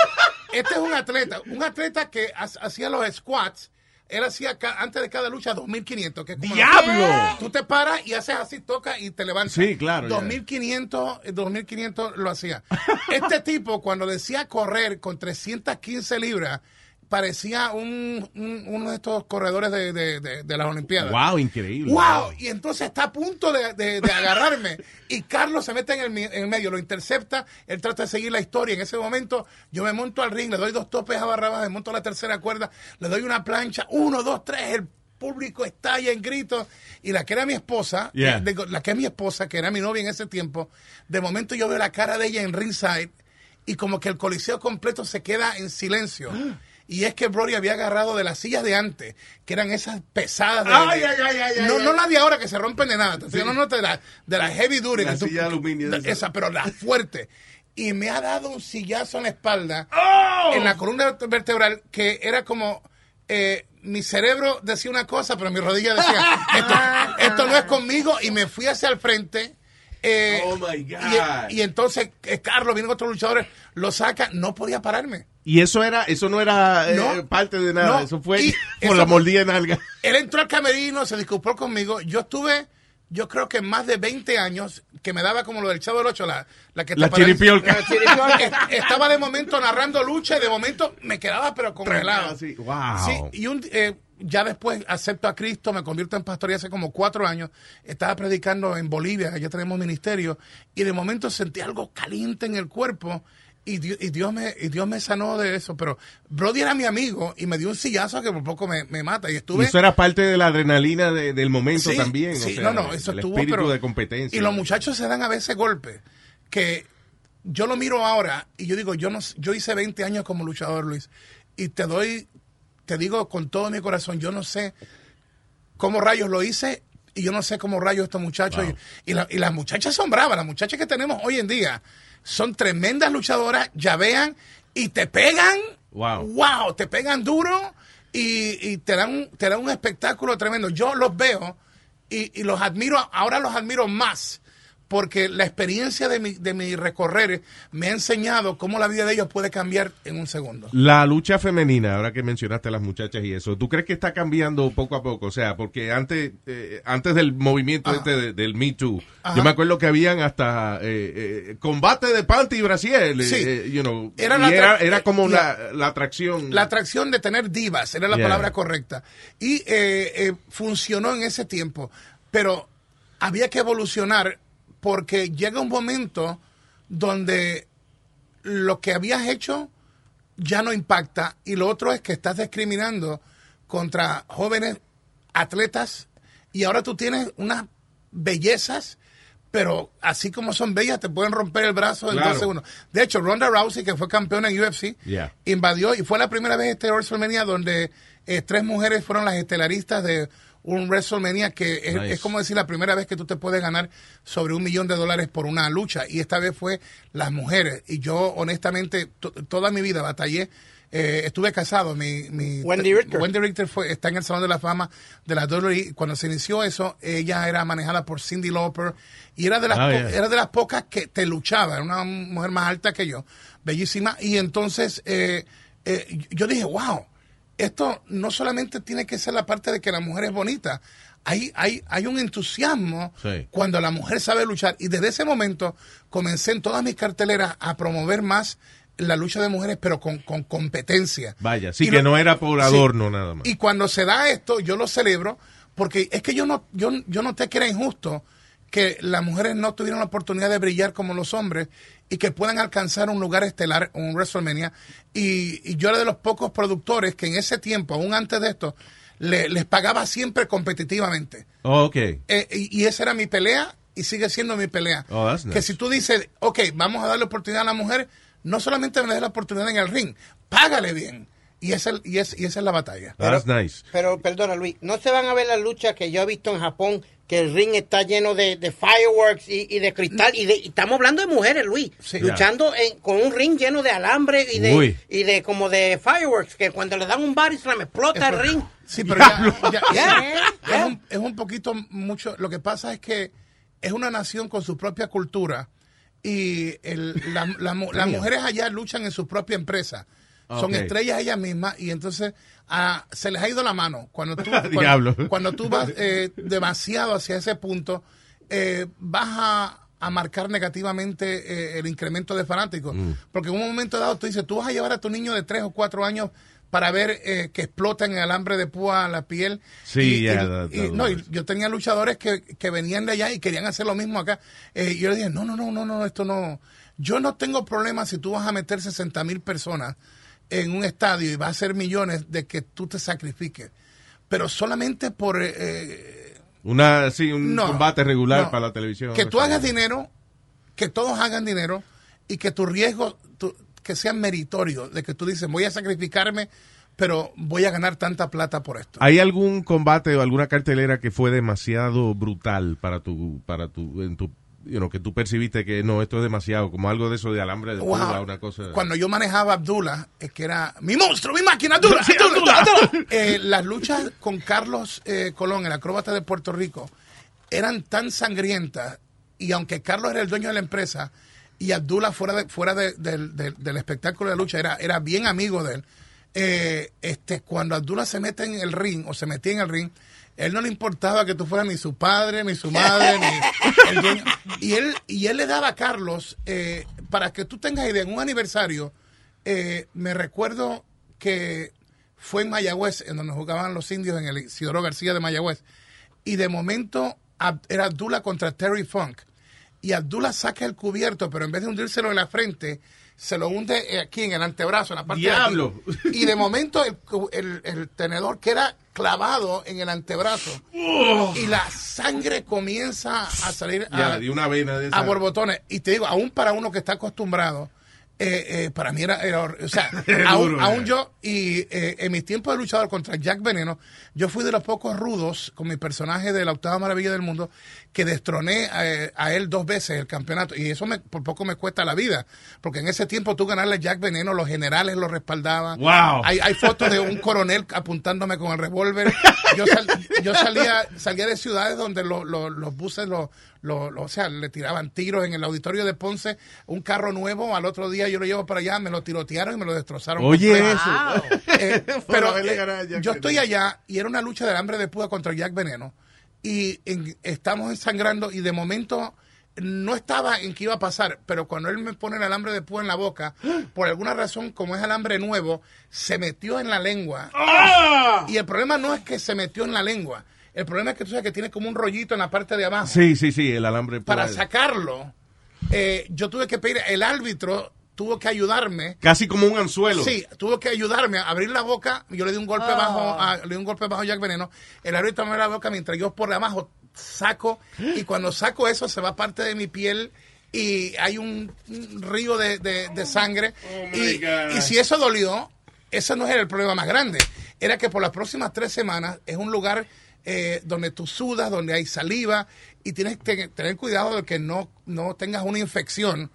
este es un atleta, un atleta que ha- hacía los squats. Él hacía antes de cada lucha 2.500. que ¡Diablo! Tú te paras y haces así, toca y te levantas. Sí, claro, ya. 2500, eh, 2500 lo hacía. Este tipo, cuando decía correr con 315 libras, parecía un, un- uno de estos corredores de, de- de- de las Olimpiadas. Wow, increíble. ¡Wow! Y entonces está a punto de, agarrarme. Y Carlos se mete en el, mi- en el medio, lo intercepta. Él trata de seguir la historia. En ese momento, yo me monto al ring, le doy dos topes a Barrabás, me monto a la tercera cuerda, le doy una plancha. Uno, dos, tres. El público estalla en gritos. Y la que era mi esposa, Yeah. la que es mi esposa, que era mi novia en ese tiempo, de momento yo veo la cara de ella en ringside y como que el coliseo completo se queda en silencio. Y es que Brody había agarrado de las sillas de antes, que eran esas pesadas de, Ay, de- ay, ay, ay, no, no ay. la de ahora que se rompen de nada. Te no, no, de la, de la heavy duty. La que tú- silla de aluminio esa, pero la fuerte. Y me ha dado un sillazo en la espalda, ¡Oh! en la columna vertebral, que era como... eh, mi cerebro decía una cosa, pero mi rodilla decía, esto, esto no es conmigo, y me fui hacia el frente. Eh, Oh, my y- God. Y, entonces eh, Carlos, viene otros luchadores, lo saca, no podía pararme. Y eso era, eso no era eh, No. parte de nada, No. eso fue Y por eso la mordida en alga. Él entró al camerino, se disculpó conmigo. Yo estuve, yo creo que más de 20 años, que me daba como lo del Chavo del Ocho, la, la que La chiripiolca. La chiripiolca. Est- Estaba de momento narrando lucha y de momento me quedaba pero congelado. Así, wow. Sí, y un, eh, ya después acepto a Cristo, me convierto en pastor y hace como cuatro años estaba predicando en Bolivia, allá tenemos ministerio, y de momento sentí algo caliente en el cuerpo. Y Dios, y, Dios me, y Dios me sanó de eso, pero Brody era mi amigo y me dio un sillazo que por poco me, me mata. Y Y estuve. eso era parte de la adrenalina de- del momento Sí, también. o sí, sea, no, no, eso el estuvo, espíritu pero- de competencia. Y los muchachos se dan a veces golpes que yo lo miro ahora y yo digo, yo no, yo hice 20 años como luchador, Luis, y te doy, te digo con todo mi corazón, yo no sé cómo rayos lo hice y yo no sé cómo rayos estos muchachos. Y, y la- y las muchachas son bravas, las muchachas que tenemos hoy en día son tremendas luchadoras, ya vean, y te pegan, Wow. wow, te pegan duro y, y te, dan, te dan un espectáculo tremendo. Yo los veo y los admiro, ahora los admiro más. Porque la experiencia de mi, de mi recorrer me ha enseñado cómo la vida de ellos puede cambiar en un segundo. La lucha femenina, ahora que mencionaste a las muchachas y eso, ¿tú crees que está cambiando poco a poco? O sea, porque antes eh, antes del movimiento este de- del Me Too, yo me acuerdo que habían hasta eh, eh, combate de panty y brasier, eh, Sí. you know, Era la era, como la, la atracción. La atracción de tener divas, era la Yeah. palabra correcta. Y funcionó en ese tiempo. Pero había que evolucionar porque llega un momento donde lo que habías hecho ya no impacta y lo otro es que estás discriminando contra jóvenes atletas y ahora tú tienes unas bellezas pero así como son bellas te pueden romper el brazo en Claro. dos segundos. De hecho, Ronda Rousey, que fue campeona en UFC, Yeah. invadió y fue la primera vez este WrestleMania donde eh, tres mujeres fueron las estelaristas de un WrestleMania que es, Nice. es como decir la primera vez que tú te puedes ganar sobre un millón de dólares por una lucha y esta vez fue las mujeres y yo honestamente to- toda mi vida batallé eh, estuve casado mi, mi Wendy Richter. Wendy Richter fue, está en el Salón de la Fama de la WWE. Cuando se inició eso, ella era manejada por Cindy Lauper y era de las, po- yeah. era de las pocas que te luchaba. Era una mujer más alta que yo, bellísima. Y entonces eh, eh, yo dije, wow, esto no solamente tiene que ser la parte de que la mujer es bonita. Hay, hay, hay un entusiasmo Sí. cuando la mujer sabe luchar. Y desde ese momento comencé en todas mis carteleras a promover más la lucha de mujeres, pero con, con competencia. Vaya, sí Y que lo- no era por Sí. adorno nada más. Y cuando se da esto, yo lo celebro, porque es que yo no, yo, yo noté que era injusto que las mujeres no tuvieron la oportunidad de brillar como los hombres y que puedan alcanzar un lugar estelar, un WrestleMania. Y, y yo era de los pocos productores que en ese tiempo, aún antes de esto, le- les pagaba siempre competitivamente. Oh, ok. Eh, y, y esa era mi pelea y sigue siendo mi pelea. Oh, that's nice. Que si tú dices, ok, vamos a darle oportunidad a la mujer, no solamente me des la oportunidad en el ring, págale bien. Y esa, y es- y esa es la batalla. That's nice. Pero perdona, Luis, no se van a ver las luchas que yo he visto en Japón, que el ring está lleno de, de fireworks y, y de cristal. Y, de, y estamos hablando de mujeres, Luis, Sí. luchando en- con un ring lleno de alambre y de, Uy. y de como de fireworks, que cuando le dan un body slam explota el ring. Sí, pero ya, ya- Ya, es, un, es un poquito mucho. Lo que pasa es que es una nación con su propia cultura y el- la- la mu- las mujeres allá luchan en su propia empresa. Son Ok. estrellas ellas mismas y entonces ah, se les ha ido la mano. Cuando tú, cuando, cuando tú vas eh, demasiado hacia ese punto, eh, vas a, a marcar negativamente eh, el incremento de fanáticos. Mm. Porque en un momento dado tú dices, tú vas a llevar a tu niño de 3 o 4 años para ver eh, que explota en el alambre de púa la piel. Sí, Y- ya, y- that- y- that no, y yo tenía luchadores que, que venían de allá y querían hacer lo mismo acá. Eh, yo le dije, no, no, no, no, no, esto no. Yo no tengo problema si tú vas a meter 60 mil personas en un estadio y vas a hacer millones de que tú te sacrifiques. Pero solamente por... eh, Una, sí, un no, combate regular no. para la televisión. Que tú hagas dinero, que todos hagan dinero y que tu riesgo, tu- que sea meritorio, de que tú dices, voy a sacrificarme, pero voy a ganar tanta plata por esto. ¿Hay algún combate o alguna cartelera que fue demasiado brutal para tu, para tu, en tu, you know, que tú percibiste que no, esto es demasiado, como algo de eso de alambre de Wow. púa, una cosa. Cuando yo manejaba Abdullah, es que era mi monstruo, mi máquina, Abdullah, Abdullah, Abdullah. Eh, las luchas con Carlos eh, Colón, el acróbata de Puerto Rico, eran tan sangrientas y aunque Carlos era el dueño de la empresa y Abdullah fuera, de- fuera de- del- espectáculo de lucha era, era bien amigo de él, eh, este, cuando Abdullah se mete en el ring o se metía en el ring, él no le importaba que tú fueras ni su padre, ni su madre, ni el dueño. Y él, y él le daba a Carlos, eh, para que tú tengas idea, en un aniversario, eh, me recuerdo que fue en Mayagüez, en donde jugaban los indios en el Isidoro García de Mayagüez. Y de momento era Abdullah contra Terry Funk. Y Abdullah saca el cubierto, pero en vez de hundírselo en la frente, se lo hunde eh, aquí en el antebrazo, en la parte ¡Diablo! de aquí. Y de momento el, el- el tenedor queda clavado en el antebrazo. Y la sangre comienza a salir a, de una vena de esa. a borbotones. Y te digo, aún para uno que está acostumbrado, eh, eh, para mí era, era o sea, aún, duro, aún eh. yo, y eh, en mis tiempos de luchador contra Jack Veneno, yo fui de los pocos rudos con mi personaje de la octava maravilla del mundo, que destroné eh, a él dos veces el campeonato. Y eso me, por poco me cuesta la vida, porque en ese tiempo tú ganarle a Jack Veneno, los generales lo respaldaban. Wow. Hay, hay fotos de un coronel apuntándome con el revólver. Yo, sal- yo salía, salía de ciudades donde lo- lo- los buses, lo, lo- lo- o sea, le tiraban tiros en el auditorio de Ponce, un carro nuevo, al otro día yo lo llevo para allá, me lo tirotearon y me lo destrozaron. Oye, completo. eso. Eh, pero eh, yo estoy allá y era una lucha del hambre de púa contra Jack Veneno y en- estamos ensangrando y de momento no estaba en qué iba a pasar, pero cuando él me pone el alambre de púa en la boca, por alguna razón, como es alambre nuevo, se metió en la lengua. Y el problema no es que se metió en la lengua, el problema es que tú sabes que tiene como un rollito en la parte de abajo Sí, sí, sí, el alambre. para sacarlo. eh, yo tuve que pedir, el árbitro tuvo que ayudarme Casi como un anzuelo. Sí, tuvo que ayudarme a abrir la boca. Yo le di un golpe bajo, a, le di un golpe bajo a Jack Veneno. El árbitro me abre la boca mientras yo por abajo saco y cuando saco eso se va parte de mi piel y hay un, río de, de- de sangre. y, God. y si eso dolió, ese no era el problema más grande. Era que por las próximas tres semanas es un lugar eh, donde tú sudas, donde hay saliva y tienes que tener cuidado de que no, no tengas una infección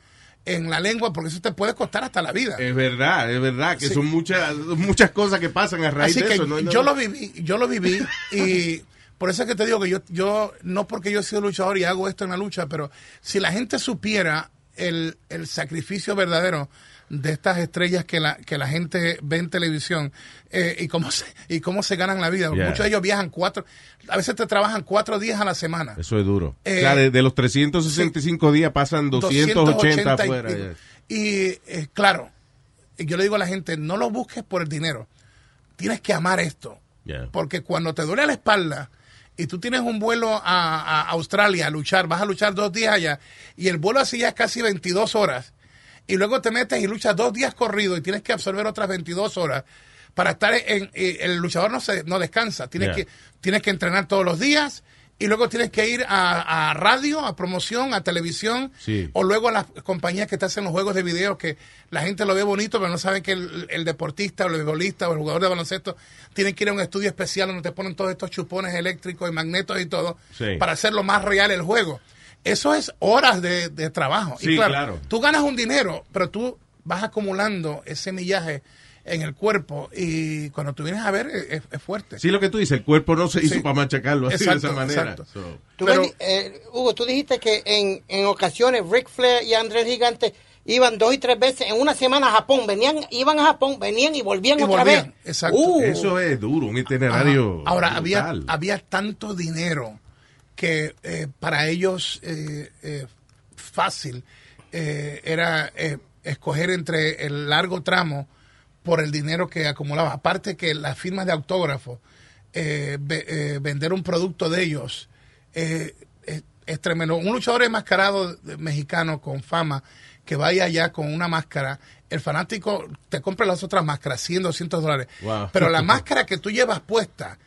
en la lengua porque eso te puede costar hasta la vida. Es verdad, es verdad, que Sí. son muchas, muchas cosas que pasan a raíz Así de que eso. ¿no? yo lo viví, yo lo viví y por eso es que te digo que yo, yo no porque yo he sido luchador y hago esto en la lucha, pero si la gente supiera el, el sacrificio verdadero de estas estrellas que la, que la gente ve en televisión eh, y cómo se, y cómo se ganan la vida. Yeah. Muchos de ellos viajan cuatro, a veces te trabajan cuatro días a la semana. Eso es duro. Eh, o sea, de, de los 365 días pasan 280, 280 y afuera. ya. Y eh, claro, yo le digo a la gente, no lo busques por el dinero. Tienes que amar esto. Yeah. Porque cuando te duele la espalda y tú tienes un vuelo a, a Australia a luchar, vas a luchar dos días allá, y el vuelo así ya es casi 22 horas, y luego te metes y luchas dos días corridos y tienes que absorber otras 22 horas para estar en, el luchador no se no descansa, tienes Yeah. que tienes que entrenar todos los días y luego tienes que ir a, a radio, a promoción, a televisión Sí. o luego a las compañías que te hacen los juegos de video que la gente lo ve bonito pero no saben que el, el deportista o el futbolista o el jugador de baloncesto tiene que ir a un estudio especial donde te ponen todos estos chupones eléctricos y magnetos y todo Sí. para hacerlo más real el juego. Eso es horas de, de trabajo. Sí, y claro, claro. tú ganas un dinero, pero tú vas acumulando ese millaje en el cuerpo y cuando tú vienes a ver es, es fuerte. Sí, lo que tú dices, el cuerpo no se hizo Sí. para machacarlo así Exacto, de esa manera. exacto. So, Tú Pero- ves, eh, Hugo, tú dijiste que en, en ocasiones Ric Flair y Andrés Gigante iban dos y tres veces en una semana a Japón. Venían, iban a Japón, venían y volvían Y otra volvían, vez. exacto. Uh, Eso es duro, un Ajá. itinerario. Ahora, había, había tanto dinero que eh, para ellos eh, eh, fácil eh, era eh, escoger entre el largo tramo por el dinero que acumulaba. Aparte que las firmas de autógrafo, ve- vender un producto de ellos, es, es tremendo. Un luchador enmascarado mexicano con fama que vaya allá con una máscara, el fanático te compra las otras máscaras, 100, 200 dólares. Wow. Pero la máscara que tú llevas puesta,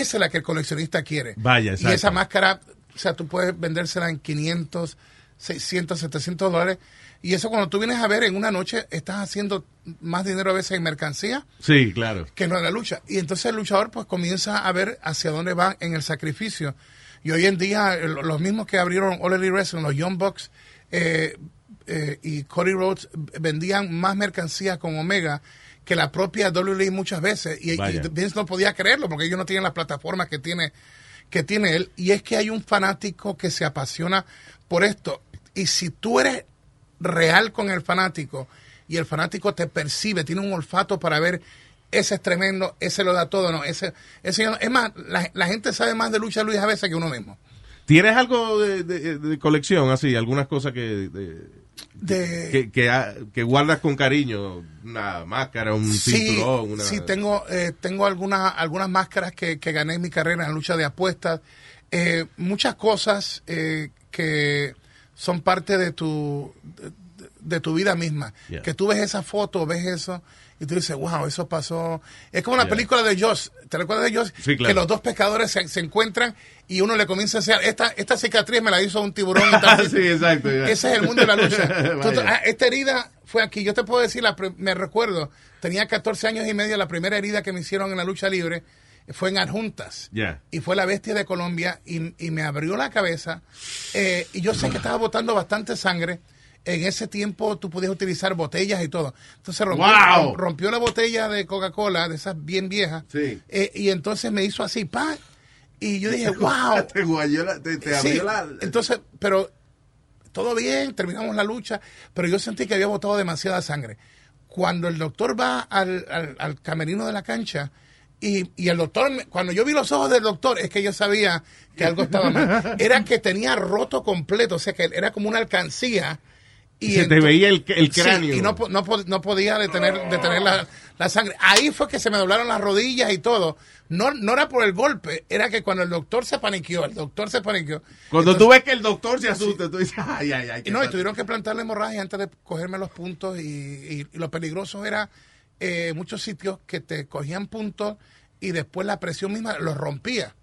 esa es la que el coleccionista quiere. Vaya, Y exacto. esa máscara, o sea, tú puedes vendérsela en 500, 600, 700 dólares. Y eso cuando tú vienes a ver en una noche, estás haciendo más dinero a veces en mercancía Sí, claro. que no en la lucha. Y entonces el luchador pues comienza a ver hacia dónde va en el sacrificio. Y hoy en día eh, los mismos que abrieron All Elite Wrestling, los Young Bucks eh, eh, y Cody Rhodes vendían más mercancía con Omega que la propia WWE muchas veces. Y, y. Vince no podía creerlo porque ellos no tienen las plataformas que tiene, que tiene él. Y es que hay un fanático que se apasiona por esto. Y si tú eres real con el fanático y el fanático te percibe, tiene un olfato para ver, ese es tremendo, ese lo da todo, no, ese, ese es más, la, la gente sabe más de lucha Luis a veces que uno mismo. ¿Tienes algo de, de- de colección así? ¿Algunas cosas que, de- De, que, que, guardas con cariño? Una máscara, un sí, cinturón, una... sí, tengo, eh, tengo algunas, algunas máscaras que, que gané en mi carrera en la lucha de apuestas, eh, muchas cosas eh, que son parte de tu, de, de tu vida misma. Yeah. Que tú ves esa foto, ves eso, y tú dices, wow, eso pasó. Es como una Yeah. película de Joss. ¿Te recuerdas de Joss? Sí, claro. Que los dos pescadores se, se encuentran y uno le comienza a decir, esta, esta cicatriz me la hizo un tiburón. y sí, exacto. Ese es el mundo de la lucha. Vaya. ah, esta herida fue aquí. Yo te puedo decir, la me recuerdo, tenía 14 años y medio, la primera herida que me hicieron en la lucha libre fue en Adjuntas. Ya. Y fue la bestia de Colombia y, y me abrió la cabeza. eh, y yo sé que estaba botando bastante sangre. En ese tiempo tú podías utilizar botellas y todo. Entonces rompió, ¡Wow! rompió la botella de Coca-Cola, de esas bien viejas. Sí. eh, y entonces me hizo así, pa. Y yo dije, wow. Te guayó la- te, te Sí, abrió la... entonces, pero todo bien, terminamos la lucha, pero yo sentí que había botado demasiada sangre. Cuando el doctor va al, al- al camerino de la cancha y, y el doctor, me- cuando yo vi los ojos del doctor, es que yo sabía que algo estaba mal. Era que tenía roto completo, o sea que era como una alcancía. Y se te veía el, el Sí, cráneo. y no, no, no podía detener, detener la, la sangre. Ahí fue que se me doblaron las rodillas y todo. No, no era por el golpe, era que cuando el doctor se paniqueó, el doctor se paniqueó. Cuando entonces- tú ves que el doctor se asusta, tú dices, ay, ay, ay. y ¿qué no, y tuvieron que plantarle hemorragia antes de cogerme los puntos. Y, y- y lo peligroso era eh, muchos sitios que te cogían puntos y después la presión misma los rompía.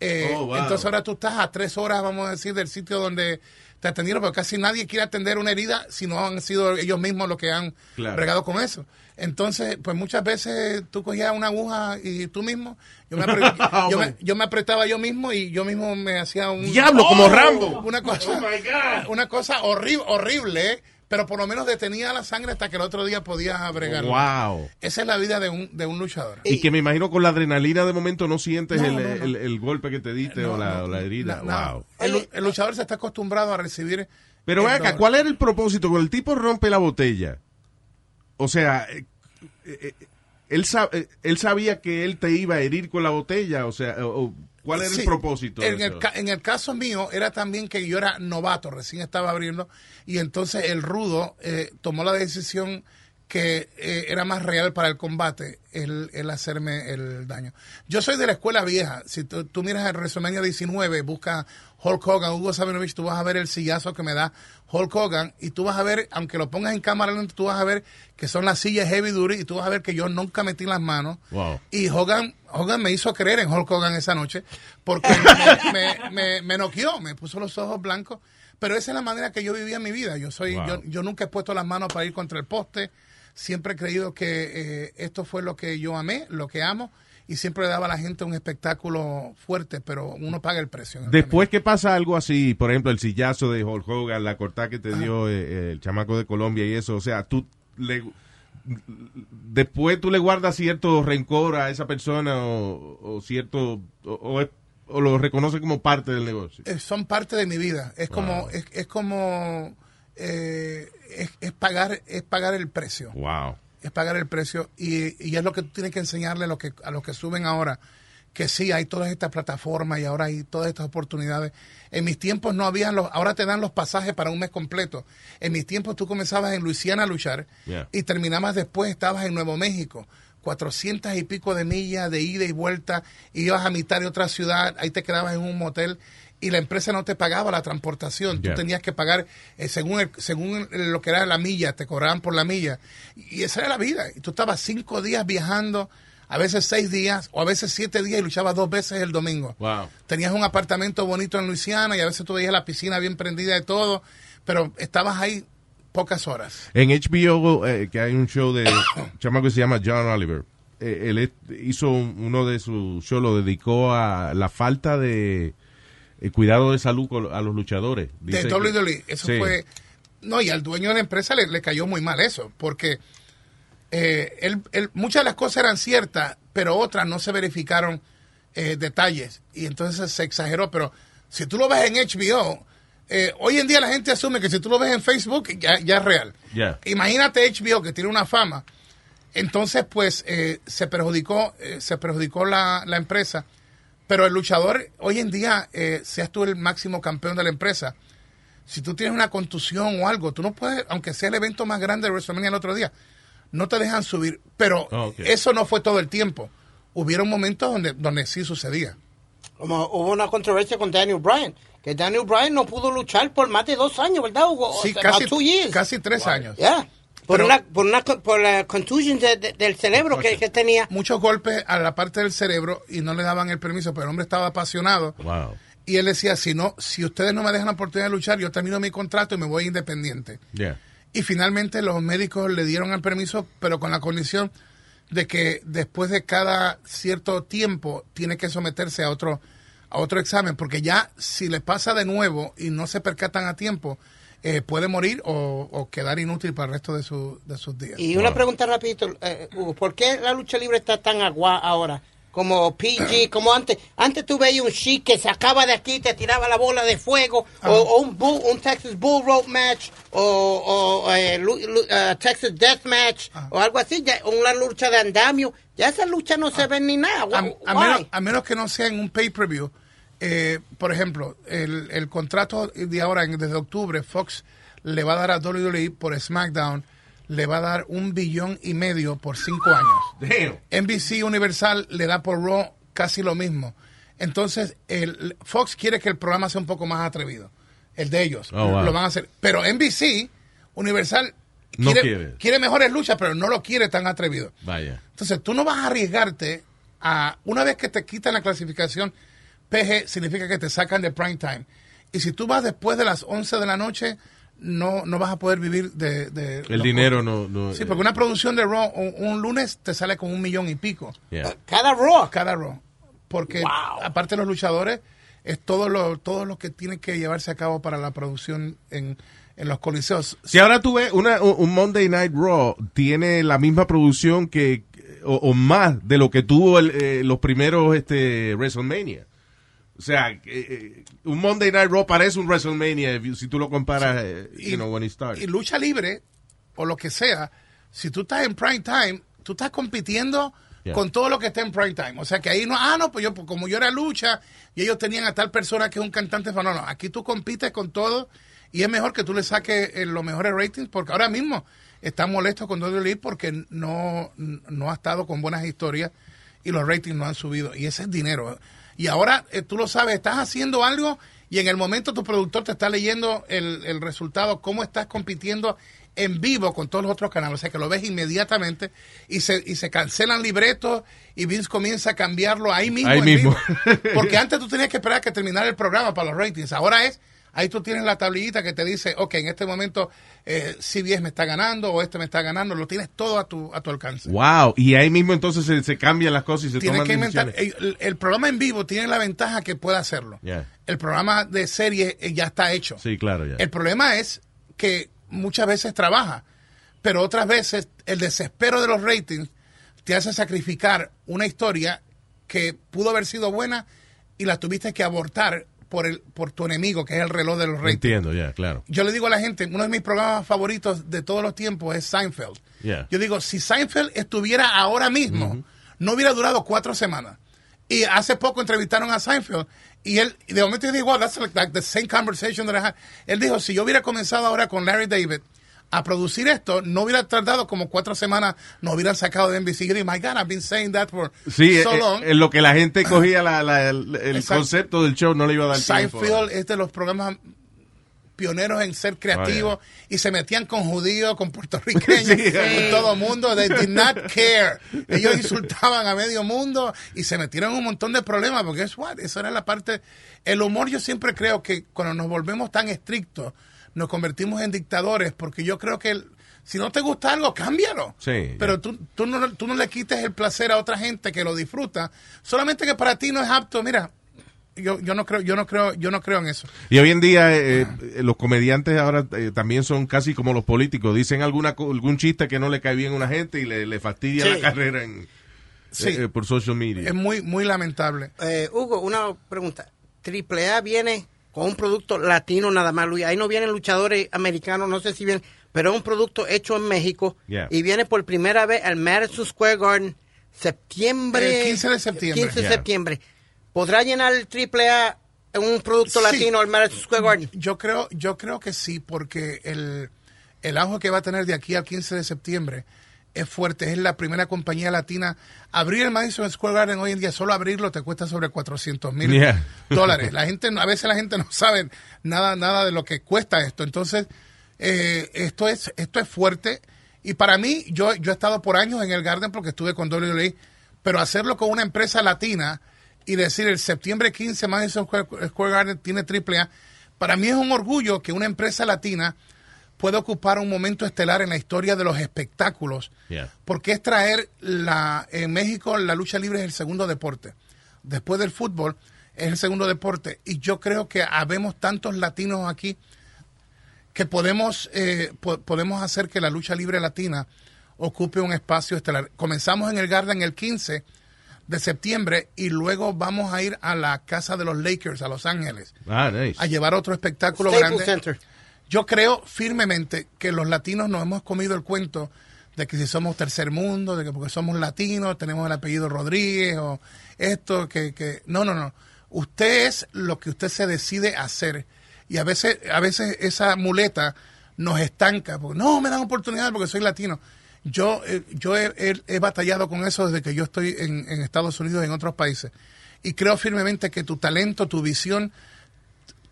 Eh, Oh, wow. Entonces ahora tú estás a tres horas, vamos a decir, del sitio donde te atendieron, pero casi nadie quiere atender una herida si no han sido ellos mismos los que han Claro. regado con eso. Entonces, pues muchas veces tú cogías una aguja y tú mismo, yo me, apre- yo me- yo me apretaba yo mismo y yo mismo me hacía un... Diablo, como Rambo. Una cosa, Oh, God. una cosa horrible, horrible, ¿eh? Pero por lo menos detenía la sangre hasta que el otro día podía bregar. Wow. Esa es la vida de un, de un luchador. Y que me imagino con la adrenalina de momento no sientes No, el, no, no. el- el golpe que te diste No, o, la, no, o la herida. no, no. Wow. El, lu- el luchador se está acostumbrado a recibir. Pero ven acá. ¿cuál era el propósito? Cuando el tipo rompe la botella, o sea, eh, eh, eh, él, sa- eh, él sabía que él te iba a herir con la botella, o sea, o, ¿cuál era Sí. el propósito? En el, en el caso mío era también que yo era novato, recién estaba abriendo, y entonces el rudo eh, tomó la decisión que eh, era más real para el combate el, el hacerme el daño. Yo soy de la escuela vieja. Si tú, tú miras el WrestleMania 19, busca Hulk Hogan, Hugo Sabinovich, tú vas a ver el sillazo que me da Hulk Hogan y tú vas a ver, aunque lo pongas en cámara lenta, tú vas a ver que son las sillas heavy duty y tú vas a ver que yo nunca metí las manos. Wow. Y Hogan, Hogan me hizo creer en Hulk Hogan esa noche porque me, me, me, me noqueó, me puso los ojos blancos. Pero esa es la manera que yo vivía mi vida. Yo soy, Wow. yo, yo nunca he puesto las manos para ir contra el poste. Siempre he creído que eh, esto fue lo que yo amé, lo que amo, y siempre le daba a la gente un espectáculo fuerte, pero uno paga el precio. el Después que pasa algo así, por ejemplo, el sillazo de Hulk Hogan, la cortada que te dio eh, el chamaco de Colombia y eso, o sea, tú le después tú le guardas cierto rencor a esa persona o, o cierto o, o lo reconoces como parte del negocio. Eh, son parte de mi vida. Es como, es, es como, eh, es, es pagar, es pagar el precio. Wow. Es pagar el precio y, y es lo que tú tienes que enseñarle a los que, a los que suben ahora, que sí, hay todas estas plataformas y ahora hay todas estas oportunidades. En mis tiempos no había los, ahora te dan los pasajes para un mes completo. En mis tiempos tú comenzabas en Luisiana a luchar Yeah. y terminabas después, estabas en Nuevo México. 400 y pico de millas de ida y vuelta, y ibas a mitad de otra ciudad, ahí te quedabas en un motel y la empresa no te pagaba la transportación, Yeah. tú tenías que pagar eh, según el- según lo que era la milla, te cobraban por la milla. Y esa era la vida. Y tú estabas cinco días viajando, a veces seis días, o a veces siete días y luchabas dos veces el domingo. Wow. Tenías un apartamento bonito en Luisiana y a veces tú veías la piscina bien prendida de todo, pero estabas ahí pocas horas. En HBO, eh, que hay un show de un chamaco que se llama John Oliver. Eh, él hizo un- uno de sus shows, lo dedicó a la falta de eh, cuidado de salud a los luchadores. de Dice WWE. Eso Sí. fue. No, y al dueño de la empresa le, le cayó muy mal eso, porque eh, él- él- muchas de las cosas eran ciertas, pero otras no se verificaron eh, detalles. Y entonces se exageró. Pero si tú lo ves en HBO, eh, hoy en día la gente asume que si tú lo ves en Facebook, ya, ya es real. Imagínate HBO que tiene una fama. Entonces, pues, eh, se perjudicó, eh, se perjudicó la, la empresa. Pero el luchador, hoy en día, eh, seas tú el máximo campeón de la empresa, si tú tienes una contusión o algo, tú no puedes, aunque sea el evento más grande de WrestleMania el otro día, no te dejan subir. Pero Ah, eso no fue todo el tiempo. Hubieron momentos donde, donde sí sucedía. Como hubo una controversia con Daniel Bryan, que Daniel Bryan no pudo luchar por más de dos años, ¿verdad, Hugo? Sí, O sea, casi, about two years. casi tres años. Yeah. Por, Pero- una, por, una, co- por la contusion de- de- del cerebro que, que tenía. Muchos golpes a la parte del cerebro y no le daban el permiso, pero el hombre estaba apasionado. Wow. Y él decía, si no, si ustedes no me dejan la oportunidad de luchar, yo termino mi contrato y me voy independiente. Yeah. Y finalmente los médicos le dieron el permiso, pero con la condición de que después de cada cierto tiempo tiene que someterse a otro, a otro examen, porque ya si le pasa de nuevo y no se percatan a tiempo, eh, puede morir o, o quedar inútil para el resto de, su- de sus días. Y una pregunta rapidito, eh, Hugo, ¿por qué la lucha libre está tan agua ahora? Como PG, como antes. Antes tú veías un chic que sacaba de aquí, te tiraba la bola de fuego, o, o un, bull, un Texas Bull Rope Match, o, o, eh, lu- lu- eh, Texas Death Match, o algo así, ya, una lucha de andamio. Ya esa lucha no se ve ni nada. a, a menos, a menos que no sea en un pay-per-view. Eh, por ejemplo, el, el contrato de ahora, en- desde octubre, Fox le va a dar a WWE por SmackDown, le va a dar un billón y medio por cinco años. Damn. NBC Universal le da por Raw casi lo mismo. Entonces, el, Fox quiere que el programa sea un poco más atrevido. El de ellos. Oh, wow. Lo van a hacer. Pero NBC Universal No quiere, quiere. quiere mejores luchas, pero no lo quiere tan atrevido. Vaya. Entonces, tú no vas a arriesgarte a, una vez que te quitan la clasificación, PG significa que te sacan de prime time. Y si tú vas después de las 11 de la noche, no, no vas a poder vivir de... de El dinero no, no Sí, eh, porque una producción de Raw un, un lunes te sale con un millón y pico yeah. Cada Raw. cada Raw. Porque Wow. aparte de los luchadores, es todo lo, todo lo que tiene que llevarse a cabo para la producción en, en los coliseos. Si ahora tú ves una, un un Monday Night Raw, tiene la misma producción que, o, o más de lo que tuvo el, eh, los primeros este, WrestleMania. O sea, eh, eh, un Monday Night Raw parece un WrestleMania si tú lo comparas, eh, you know, when it started. y lucha libre o lo que sea, si tú estás en prime time, tú estás compitiendo Yeah. con todo lo que está en prime time. O sea que ahí no, ah, no, pues yo, pues como yo era lucha y ellos tenían a tal persona que es un cantante. No, no, aquí tú compites con todo Y es mejor que tú le saques eh, los mejores ratings porque ahora mismo están molestos con WWE porque no, no ha estado con buenas historias y los ratings no han subido. Y ese es dinero. Y ahora eh, tú lo sabes, estás haciendo algo y en el momento tu productor te está leyendo el, el resultado, cómo estás compitiendo en vivo con todos los otros canales, o sea que lo ves inmediatamente y se, y se cancelan libretos y Vince comienza a cambiarlo ahí mismo. Ahí en mismo. vivo. Porque antes tú tenías que esperar que terminara el programa para los ratings, ahora es, ahí tú tienes la tablillita que te dice, ok, en este momento eh, CBS me está ganando o este me está ganando, lo tienes todo a tu, a tu alcance. Wow. Y ahí mismo entonces se, se cambian las cosas y se Tienes toman que inventar. decisiones. El, el programa en vivo tiene la ventaja que puede hacerlo. Yeah. El programa de serie eh, ya está hecho. Sí, claro, ya. El problema es que muchas veces trabaja, pero otras veces el desespero de los ratings te hace sacrificar una historia que pudo haber sido buena y la tuviste que abortar por el por tu enemigo, que es el reloj de los ratings. Entiendo, ya, claro. Yo le digo a la gente, uno de mis programas favoritos de todos los tiempos es Seinfeld. Yeah. Yo digo, si Seinfeld estuviera ahora mismo, no hubiera durado cuatro semanas. Y hace poco entrevistaron a Seinfeld y él, y de momento yo digo, wow, that's like, like the same conversation that I had. Él dijo, si yo hubiera comenzado ahora con Larry David a producir esto, no hubiera tardado como cuatro semanas, nos hubieran sacado de NBC. Digo, my God, I've been saying that for Sí, so eh, long. en lo que la gente cogía la, la- el, concepto del show no le iba a dar tiempo. Seinfeld es de los programas pioneros en ser creativos y se metían con judíos, con puertorriqueños, Sí. con todo mundo. They did not care. Ellos insultaban a medio mundo y se metieron en un montón de problemas porque es what, eso era la parte. El humor, yo siempre creo que cuando nos volvemos tan estrictos, nos convertimos en dictadores porque yo creo que el- si no te gusta algo, cámbialo. Sí, Pero tú, tú, no, tú no le quites el placer a otra gente que lo disfruta, solamente que para ti no es apto. Mira, yo, yo no creo, yo no creo, yo no creo en eso. Y hoy en día eh, eh, los comediantes ahora eh, también son casi como los políticos. Dicen alguna algún chiste que no le cae bien a una gente y le, le fastidia Sí. la carrera en, Sí. eh, por social media. Es muy, muy lamentable. Eh, Hugo, una pregunta. Triple A viene con un producto latino nada más, Luis. Ahí no vienen luchadores americanos, no sé si vienen, pero es un producto hecho en México Yeah. y viene por primera vez al Madison Square Garden septiembre. El 15 de septiembre. 15 de Yeah. septiembre. ¿Podrá llenar el Triple A en un producto Sí. latino al Madison Square Garden? Yo creo, yo creo que sí, porque el, el auge que va a tener de aquí al 15 de septiembre es fuerte. Es la primera compañía latina. Abrir el Madison Square Garden hoy en día, solo abrirlo te cuesta sobre 400 mil Yeah. dólares. La gente, a veces la gente no sabe nada, nada de lo que cuesta esto. Entonces, eh, esto es, esto es fuerte. Y para mí, yo, yo he estado por años en el Garden porque estuve con WWE, pero hacerlo con una empresa latina y decir el septiembre 15 Madison Square Garden tiene triple A, para mí es un orgullo que una empresa latina pueda ocupar un momento estelar en la historia de los espectáculos, Yeah. porque es traer la en México la lucha libre es el segundo deporte. Después del fútbol es el segundo deporte y yo creo que habemos tantos latinos aquí que podemos eh, po- podemos hacer que la lucha libre latina ocupe un espacio estelar. Comenzamos en el Garden el 15 de septiembre y luego vamos a ir a la casa de los Lakers a Los Ángeles Ah, nice. a llevar otro espectáculo Staples grande. Center. Yo creo firmemente que los latinos nos hemos comido el cuento de que si somos tercer mundo, de que porque somos latinos tenemos el apellido Rodríguez o esto, que, que... No, no, no. Usted es lo que usted se decide hacer. Y a veces, a veces esa muleta nos estanca. Porque, no, me dan oportunidad porque soy latino. Yo, eh, yo he, batallado con eso desde que yo estoy en, en Estados Unidos y en otros países. Y creo firmemente que tu talento, tu visión,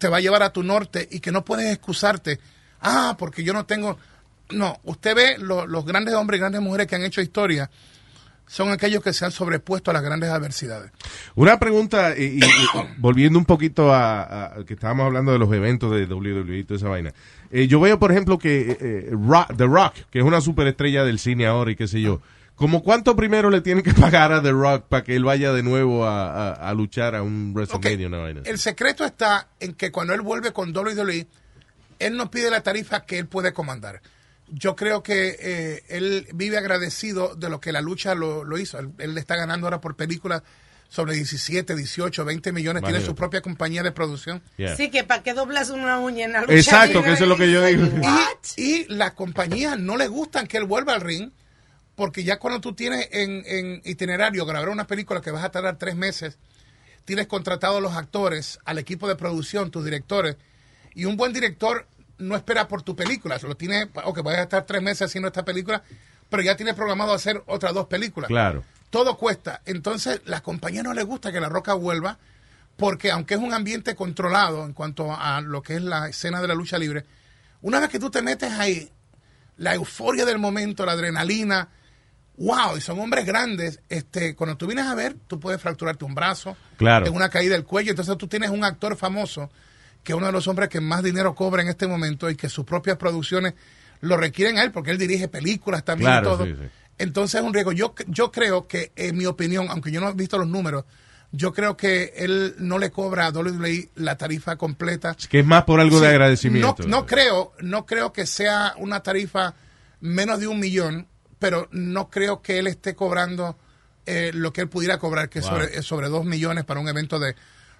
te va a llevar a tu norte y que no puedes excusarte. Ah, porque yo no tengo. No, usted ve lo- los grandes hombres y grandes mujeres que han hecho historia son aquellos que se han sobrepuesto a las grandes adversidades. Una pregunta, y, volviendo un poquito a, que estábamos hablando de los eventos de WWE y toda esa vaina. Eh, yo veo, por ejemplo, que eh, Rock- The Rock, que es una superestrella del cine ahora y qué sé yo, como cuánto primero le tienen que pagar a The Rock para que él vaya de nuevo a, a- a luchar a un WrestleMania? una vaina? El secreto está en que cuando él vuelve con WWE, él nos pide la tarifa que él puede comandar. Yo creo que eh, él vive agradecido de lo que la lucha lo, lo hizo. Él, él le está ganando ahora por películas sobre 17, 18, 20 millones. Tiene su propia compañía de producción. Yeah. Sí, que para qué doblas una uña en la lucha Exacto, libre? que eso es lo que yo digo. Y, y la compañía no le gustan que él vuelva al ring, porque ya cuando tú tienes en, en itinerario grabar una película que vas a tardar tres meses, tienes contratados los actores, al equipo de producción, tus directores, y un buen director no espera por tu película, solo tiene, ok, voy a estar tres meses haciendo esta película, pero ya tiene programado hacer otras dos películas. Claro. Todo cuesta. Entonces, la compañía no le gusta que La Roca vuelva, porque aunque es un ambiente controlado en cuanto a lo que es la escena de la lucha libre, una vez que tú te metes ahí, la euforia del momento, la adrenalina, wow, y son hombres grandes, este, cuando tú vienes a ver, tú puedes fracturarte un brazo, Claro. en una caída del cuello, entonces tú tienes un actor famoso, que es uno de los hombres que más dinero cobra en este momento y que sus propias producciones lo requieren a él, porque él dirige películas también Claro, y todo. sí, sí. Entonces es un riesgo. Yo, yo creo que, en mi opinión, aunque yo no he visto los números, yo creo que él no le cobra a WWE la tarifa completa. Es que es más por algo de agradecimiento. No, no creo, no creo que sea una tarifa menos de un millón, pero no creo que él esté cobrando eh, lo que él pudiera cobrar, que es Wow. sobre, sobre dos millones para un evento de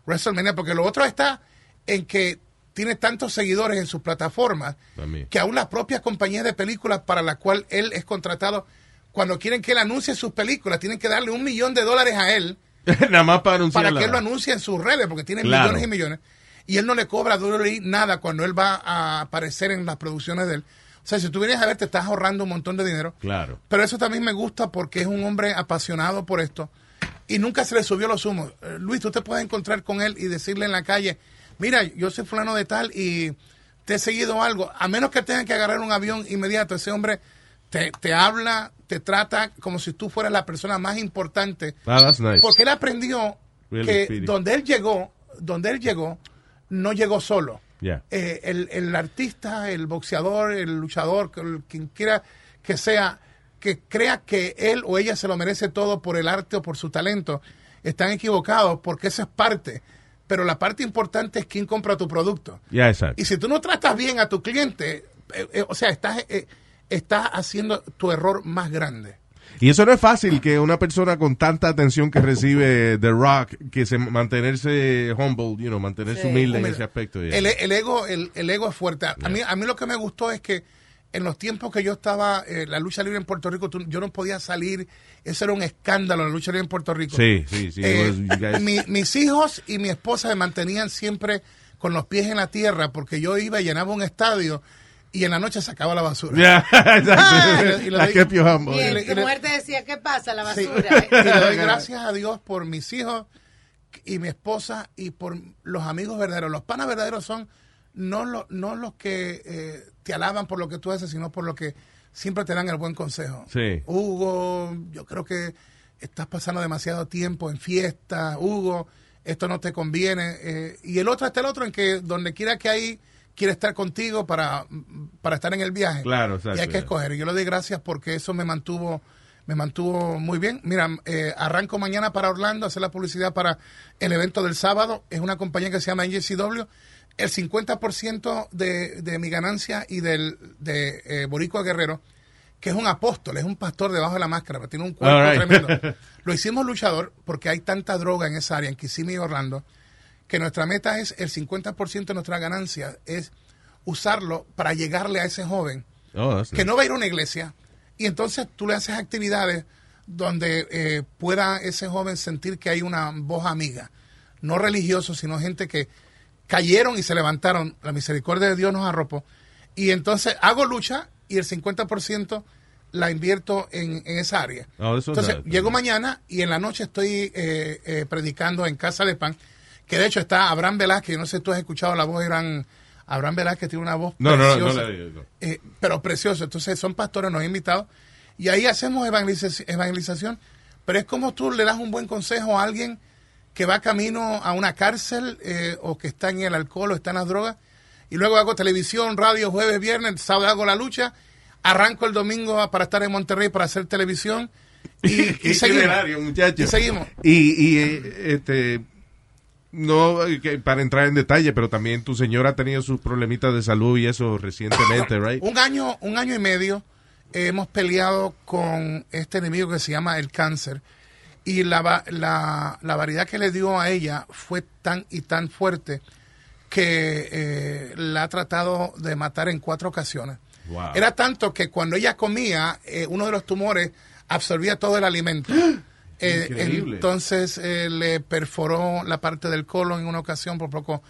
WrestleMania, porque lo otro está en que tiene tantos seguidores en sus plataformas También. que aún las propias compañías de películas para las cuales él es contratado, cuando quieren que él anuncie sus películas, tienen que darle un millón de dólares a él Nada más para anunciar. para que él lo anuncie en sus redes, porque tiene Claro. millones y millones. Y él no le cobra a WWE nada cuando él va a aparecer en las producciones de él. O sea, si tú vienes a ver, te estás ahorrando un montón de dinero. Claro. Pero eso también me gusta porque es un hombre apasionado por esto y nunca se le subió los humos. Eh, Luis, tú te puedes encontrar con él y decirle en la calle, mira, yo soy fulano de tal y te he seguido algo. A menos que tengan que agarrar un avión inmediato, ese hombre te, te habla, te trata como si tú fueras la persona más importante. Ah, that's nice. Porque él aprendió Really, que donde él llegó, donde él llegó, no llegó solo. Yeah. Eh, el, el artista, el boxeador, el luchador, el- quien quiera que sea, que crea que él o ella se lo merece todo por el arte o por su talento, están equivocados porque eso es parte. Pero la parte importante es quién compra tu producto. Exacto. Y si tú no tratas bien a tu cliente, eh, eh, o sea, estás, eh, estás haciendo tu error más grande. Y eso no es fácil que una persona con tanta atención que recibe The Rock, que se mantenerse humble, you know, mantenerse humilde en ese aspecto. yeah. El, el ego, el, el ego es fuerte. A, mí, a mí lo que me gustó es que en los tiempos que yo estaba, eh, la lucha libre en Puerto Rico, tú- yo no podía salir. Eso era un escándalo, la lucha libre en Puerto Rico. Sí, sí, sí. Eh, it was- you guys- mi- mis hijos y mi esposa me mantenían siempre con los pies en la tierra porque yo iba y llenaba un estadio y en la noche sacaba la basura. Yeah, exacto. Ah, y digo- kept you humble. Y Y le- tu mujer te decía, ¿qué pasa? La Sí. basura. Y le doy gracias a Dios por mis hijos y mi esposa y por los amigos verdaderos. Los panas verdaderos son no, lo- no los que eh, te alaban por lo que tú haces, sino por lo que siempre te dan el buen consejo. Sí. Hugo, yo creo que estás pasando demasiado tiempo en fiesta. Hugo, esto no te conviene. Eh, y el otro está el otro en que donde quiera que hay quiere estar contigo para, para estar en el viaje. Claro, exacto, Y hay que escoger. Y yo le doy gracias porque eso me mantuvo me mantuvo muy bien. Mira, eh, arranco mañana para Orlando a hacer la publicidad para el evento del sábado. Es una compañía que se llama NJCW. El 50% de, de mi ganancia y del de eh, Boricua Guerrero, que es un apóstol, es un pastor debajo de la máscara, pero tiene un cuerpo right. tremendo. Lo hicimos luchador porque hay tanta droga en esa área, en Kissimmee y Orlando, que nuestra meta es el 50% de nuestra ganancia es usarlo para llegarle a ese joven Oh, que nice. no va a ir a una iglesia y entonces tú le haces actividades donde eh, pueda ese joven sentir que hay una voz amiga, no religioso, sino gente que cayeron y se levantaron, la misericordia de Dios nos arropó, y entonces hago lucha y el 50% la invierto en, en esa área. Oh, entonces llego mañana y en la noche estoy eh, eh, predicando en Casa de Pan, que de hecho está Abraham Velázquez, no sé si tú has escuchado la voz de Abraham, Abraham Velázquez tiene una voz No, no, no, preciosa. no no. Eh, pero precioso. Entonces son pastores, nos han invitado y ahí hacemos evangelización, evangelización. Pero es como tú le das un buen consejo a alguien que va camino a una cárcel eh, o que está en el alcohol o está en las drogas. Y luego hago televisión, radio, jueves, viernes, sábado hago la lucha. Arranco el domingo para estar en Monterrey para hacer televisión. Y, y seguimos. Y seguimos. Y, y, eh, este, no eh, que para entrar en detalle, pero también tu señora ha tenido sus problemitas de salud y eso recientemente, right? Un año, un año y medio eh, hemos peleado con este enemigo que se llama el cáncer. Y la, la, la variedad que le dio a ella fue tan y tan fuerte que eh, la ha tratado de matar en cuatro ocasiones. Wow. Era tanto que cuando ella comía, eh, uno de los tumores absorbía todo el alimento. Eh, entonces eh, le perforó la parte del colon en una ocasión, por poco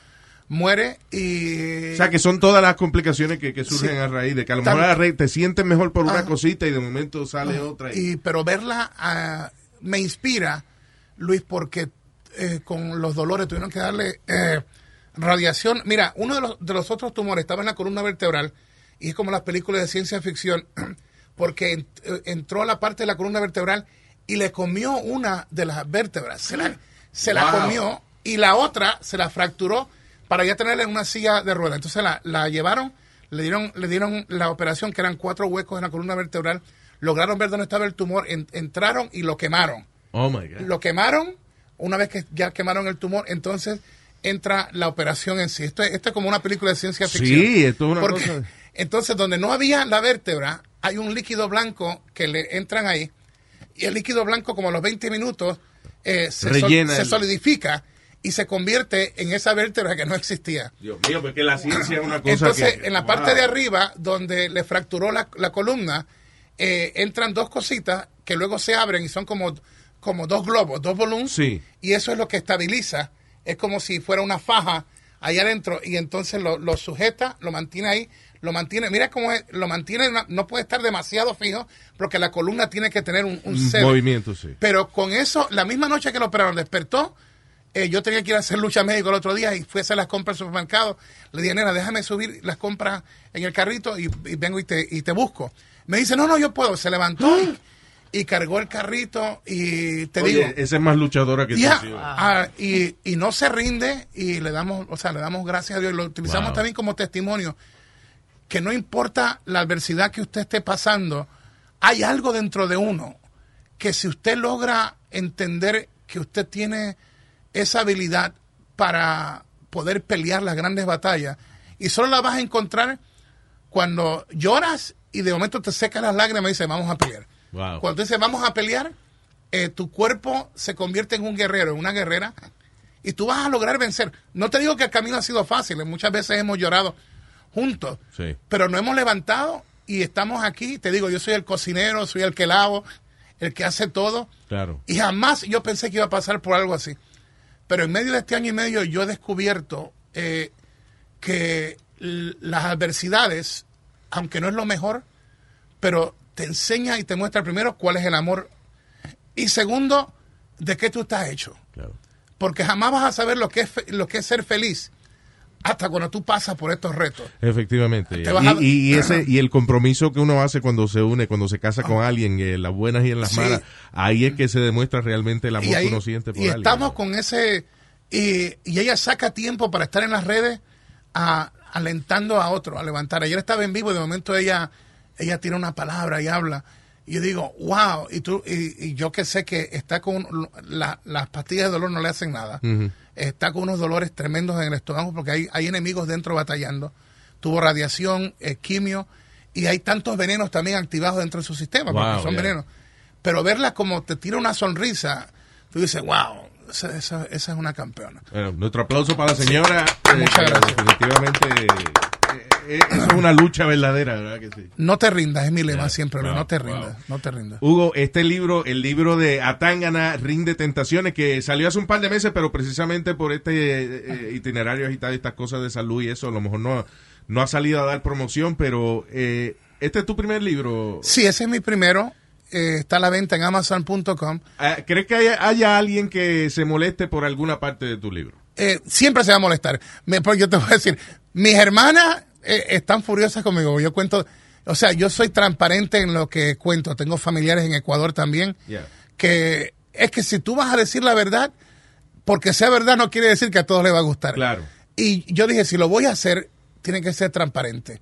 muere y... O sea, que son todas las complicaciones que, que surgen Sí. a raíz de que a lo mejor te sientes mejor por una Ajá. cosita y de momento sale otra. Y, Y, pero verla ah, me inspira, Luis, porque eh, con los dolores tuvieron que darle eh, radiación. Mira, uno de los, de los otros tumores estaba en la columna vertebral y es como las películas de ciencia ficción, porque eh, entró a la parte de la columna vertebral y le comió una de las vértebras. Se la, se la comió y la otra se la fracturó para ya tenerla en una silla de ruedas. Entonces la, la llevaron, le dieron, le dieron la operación, que eran cuatro huecos en la columna vertebral, lograron ver dónde estaba el tumor, en- entraron y lo quemaron. oh my God. Lo quemaron, una vez que ya quemaron el tumor, entonces entra la operación en sí. Esto es, esto es como una película de ciencia Sí, ficción. esto es una Porque, cosa- Entonces, donde no había la vértebra, hay un líquido blanco que le entran ahí, y el líquido blanco, como a los 20 minutos, eh, se, sol- solidifica y se convierte en esa vértebra que no existía. Dios mío, porque la ciencia es una cosa Entonces, que- en la wow. parte de arriba, donde le fracturó la, la columna, eh, entran dos cositas que luego se abren y son como, como dos globos, dos volúmenes. Sí. Y eso es lo que estabiliza. Es como si fuera una faja ahí adentro y entonces lo, lo sujeta, lo mantiene ahí, lo mantiene. Mira cómo es, lo mantiene, no puede estar demasiado fijo porque la columna tiene que tener un, un cero. movimiento, sí. Pero con eso, la misma noche que lo operaron, despertó. eh, yo tenía que ir a hacer lucha médico el otro día y fui a hacer las compras al supermercado. Le dije, nena, déjame subir las compras en el carrito y, y vengo y te, y te busco. Me dice, no, no, yo puedo. Se levantó y, y cargó el carrito y te Oye, digo. esa es más luchadora que Ya, tú, sí. ah, y, y no se rinde y le damos, o sea, le damos gracias a Dios y lo utilizamos Wow. también como testimonio que no importa la adversidad que usted esté pasando, hay algo dentro de uno que si usted logra entender que usted tiene esa habilidad para poder pelear las grandes batallas y solo la vas a encontrar cuando lloras y de momento te secas las lágrimas y dices, vamos a pelear. Wow. Cuando dices, vamos a pelear, eh, tu cuerpo se convierte en un guerrero, en una guerrera, y tú vas a lograr vencer. No te digo que el camino ha sido fácil, muchas veces hemos llorado juntos, Sí. pero no hemos levantado y estamos aquí. Te digo, yo soy el cocinero, soy el que lavo, el que hace todo, Claro. y jamás yo pensé que iba a pasar por algo así. Pero en medio de este año y medio yo he descubierto eh, que las adversidades, aunque no es lo mejor, pero te enseña y te muestra primero cuál es el amor y segundo, de qué tú estás hecho. Claro. Porque jamás vas a saber lo que es, lo que es ser feliz hasta cuando tú pasas por estos retos. Efectivamente. A- Y, y ese y el compromiso que uno hace cuando se une, cuando se casa con alguien, en las buenas y en las Sí. malas, ahí es que se demuestra realmente el amor y, ahí- que uno siente por y alguien. estamos con ese y, y ella saca tiempo para estar en las redes a- alentando a otro a levantar ayer estaba en vivo y de momento ella ella tiene una palabra y habla y yo digo wow y tú y, y yo que sé que está con la- las pastillas de dolor no le hacen nada está con unos dolores tremendos en el estómago porque hay, hay enemigos dentro batallando tuvo radiación eh, quimio y hay tantos venenos también activados dentro de su sistema porque son yeah. venenos pero verla como te tira una sonrisa, tú dices, wow, esa, esa- esa es una campeona. Bueno, nuestro aplauso para la señora. Eh, Muchas que gracias. Definitivamente, eh, eh, eso es una lucha verdadera, ¿verdad que sí? No te rindas, es mi lema siempre, wow, no te wow. rindas, no te rindas. Hugo, este libro, el libro de Atangana, Rinde Tentaciones, que salió hace un par de meses, pero precisamente por este eh, eh, itinerario agitado y estas cosas de salud y eso, a lo mejor no, no ha salido a dar promoción, pero eh, este es tu primer libro. Sí, ese es mi primero, eh, está a la venta en amazon.com. Ah, ¿Crees que haya, haya alguien que se moleste por alguna parte de tu libro? Eh, siempre se va a molestar. Me, pues yo te voy a decir, mis hermanas eh, están furiosas conmigo. Yo cuento, o sea, yo soy transparente en lo que cuento. Tengo familiares en Ecuador también. Yeah. Que es que si tú vas a decir la verdad, porque sea verdad no quiere decir que a todos les va a gustar. Claro. Y yo dije, si lo voy a hacer, tiene que ser transparente.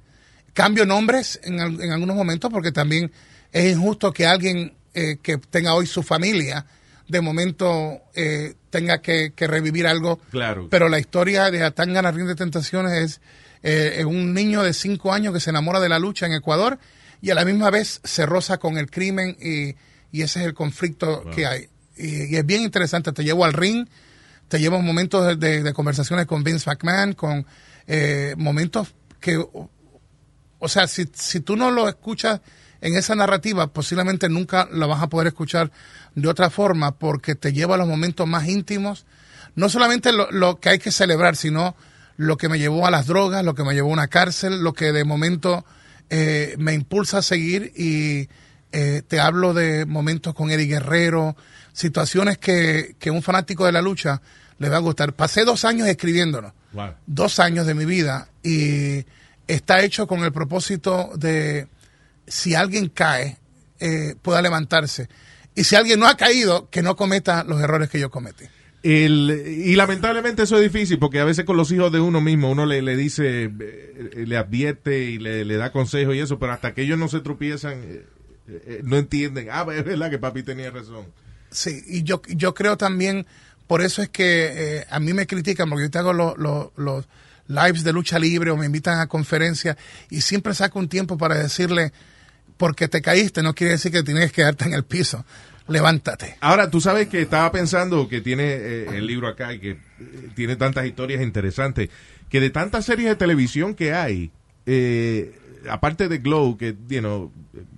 Cambio nombres en, en algunos momentos porque también es injusto que alguien eh, que tenga hoy su familia de momento eh, tenga que, que revivir algo. Claro. Pero la historia de Atangana Ring de Tentaciones es eh, un niño de cinco años que se enamora de la lucha en Ecuador y a la misma vez se roza con el crimen y, y ese es el conflicto que hay. Y, y es bien interesante. Te llevo al ring, te llevo momentos de, de- de conversaciones con Vince McMahon, con eh, momentos que, o, o sea, si, si tú no lo escuchas en esa narrativa, posiblemente nunca lo vas a poder escuchar de otra forma porque te lleva a los momentos más íntimos, no solamente lo, lo que hay que celebrar, sino lo que me llevó a las drogas, lo que me llevó a una cárcel, lo que de momento eh, me impulsa a seguir y eh, te hablo de momentos con Eddie Guerrero, situaciones que, que un fanático de la lucha le va a gustar. Pasé dos años escribiéndolo, Wow. dos años de mi vida y está hecho con el propósito de si alguien cae, eh, pueda levantarse. Y si alguien no ha caído, que no cometa los errores que yo cometí. El, y lamentablemente eso es difícil porque a veces con los hijos de uno mismo uno le, le dice, eh, le advierte y le, le da consejos y eso, pero hasta que ellos no se tropiezan, eh, eh, no entienden. Ah, es verdad que papi tenía razón. Sí, y yo, yo creo también, por eso es que eh, a mí me critican, porque yo te hago los, los, los lives de lucha libre o me invitan a conferencias y siempre saco un tiempo para decirle, porque te caíste no quiere decir que tienes que quedarte en el piso, levántate. Ahora, tú sabes que estaba pensando que tiene eh, el libro acá y que eh, tiene tantas historias interesantes, que de tantas series de televisión que hay, eh, aparte de Glow, que, you know,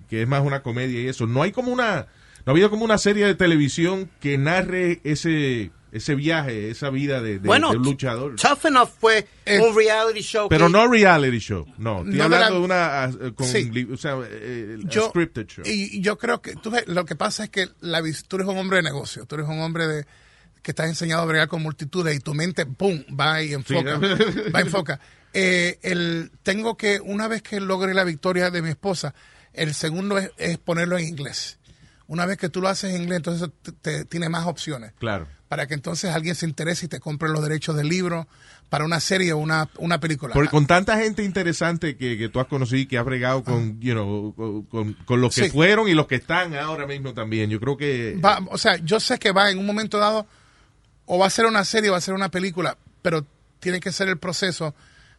que es más una comedia y eso, no hay como una, no ha habido como una serie de televisión que narre ese, ese viaje, esa vida de, de- bueno, de un luchador. Tough Enough fue Eh, un reality show. Pero que- no reality show, no. Estoy No hablando la- de una, ah, con, Sí. li- o sea, eh, a yo, scripted show. Y yo creo que tú ves, lo que pasa es que la, tú eres un hombre de negocio, tú eres un hombre de que estás enseñado a bregar con multitudes y tu mente, ¡pum!, va y enfoca. Sí. va y enfoca. Eh, el, tengo que, una vez que logre la victoria de mi esposa, el segundo es, es ponerlo en inglés. Una vez que tú lo haces en inglés, entonces te, te- tiene más opciones. Claro. Para que entonces alguien se interese y te compre los derechos del libro para una serie o una, una película. Porque con tanta gente interesante que, que tú has conocido y que has bregado con, you know, con, con- con los que Sí. fueron y los que están ahora mismo también. Yo creo que... va, o sea, yo sé que va en un momento dado, o va a ser una serie o va a ser una película, pero tiene que ser el proceso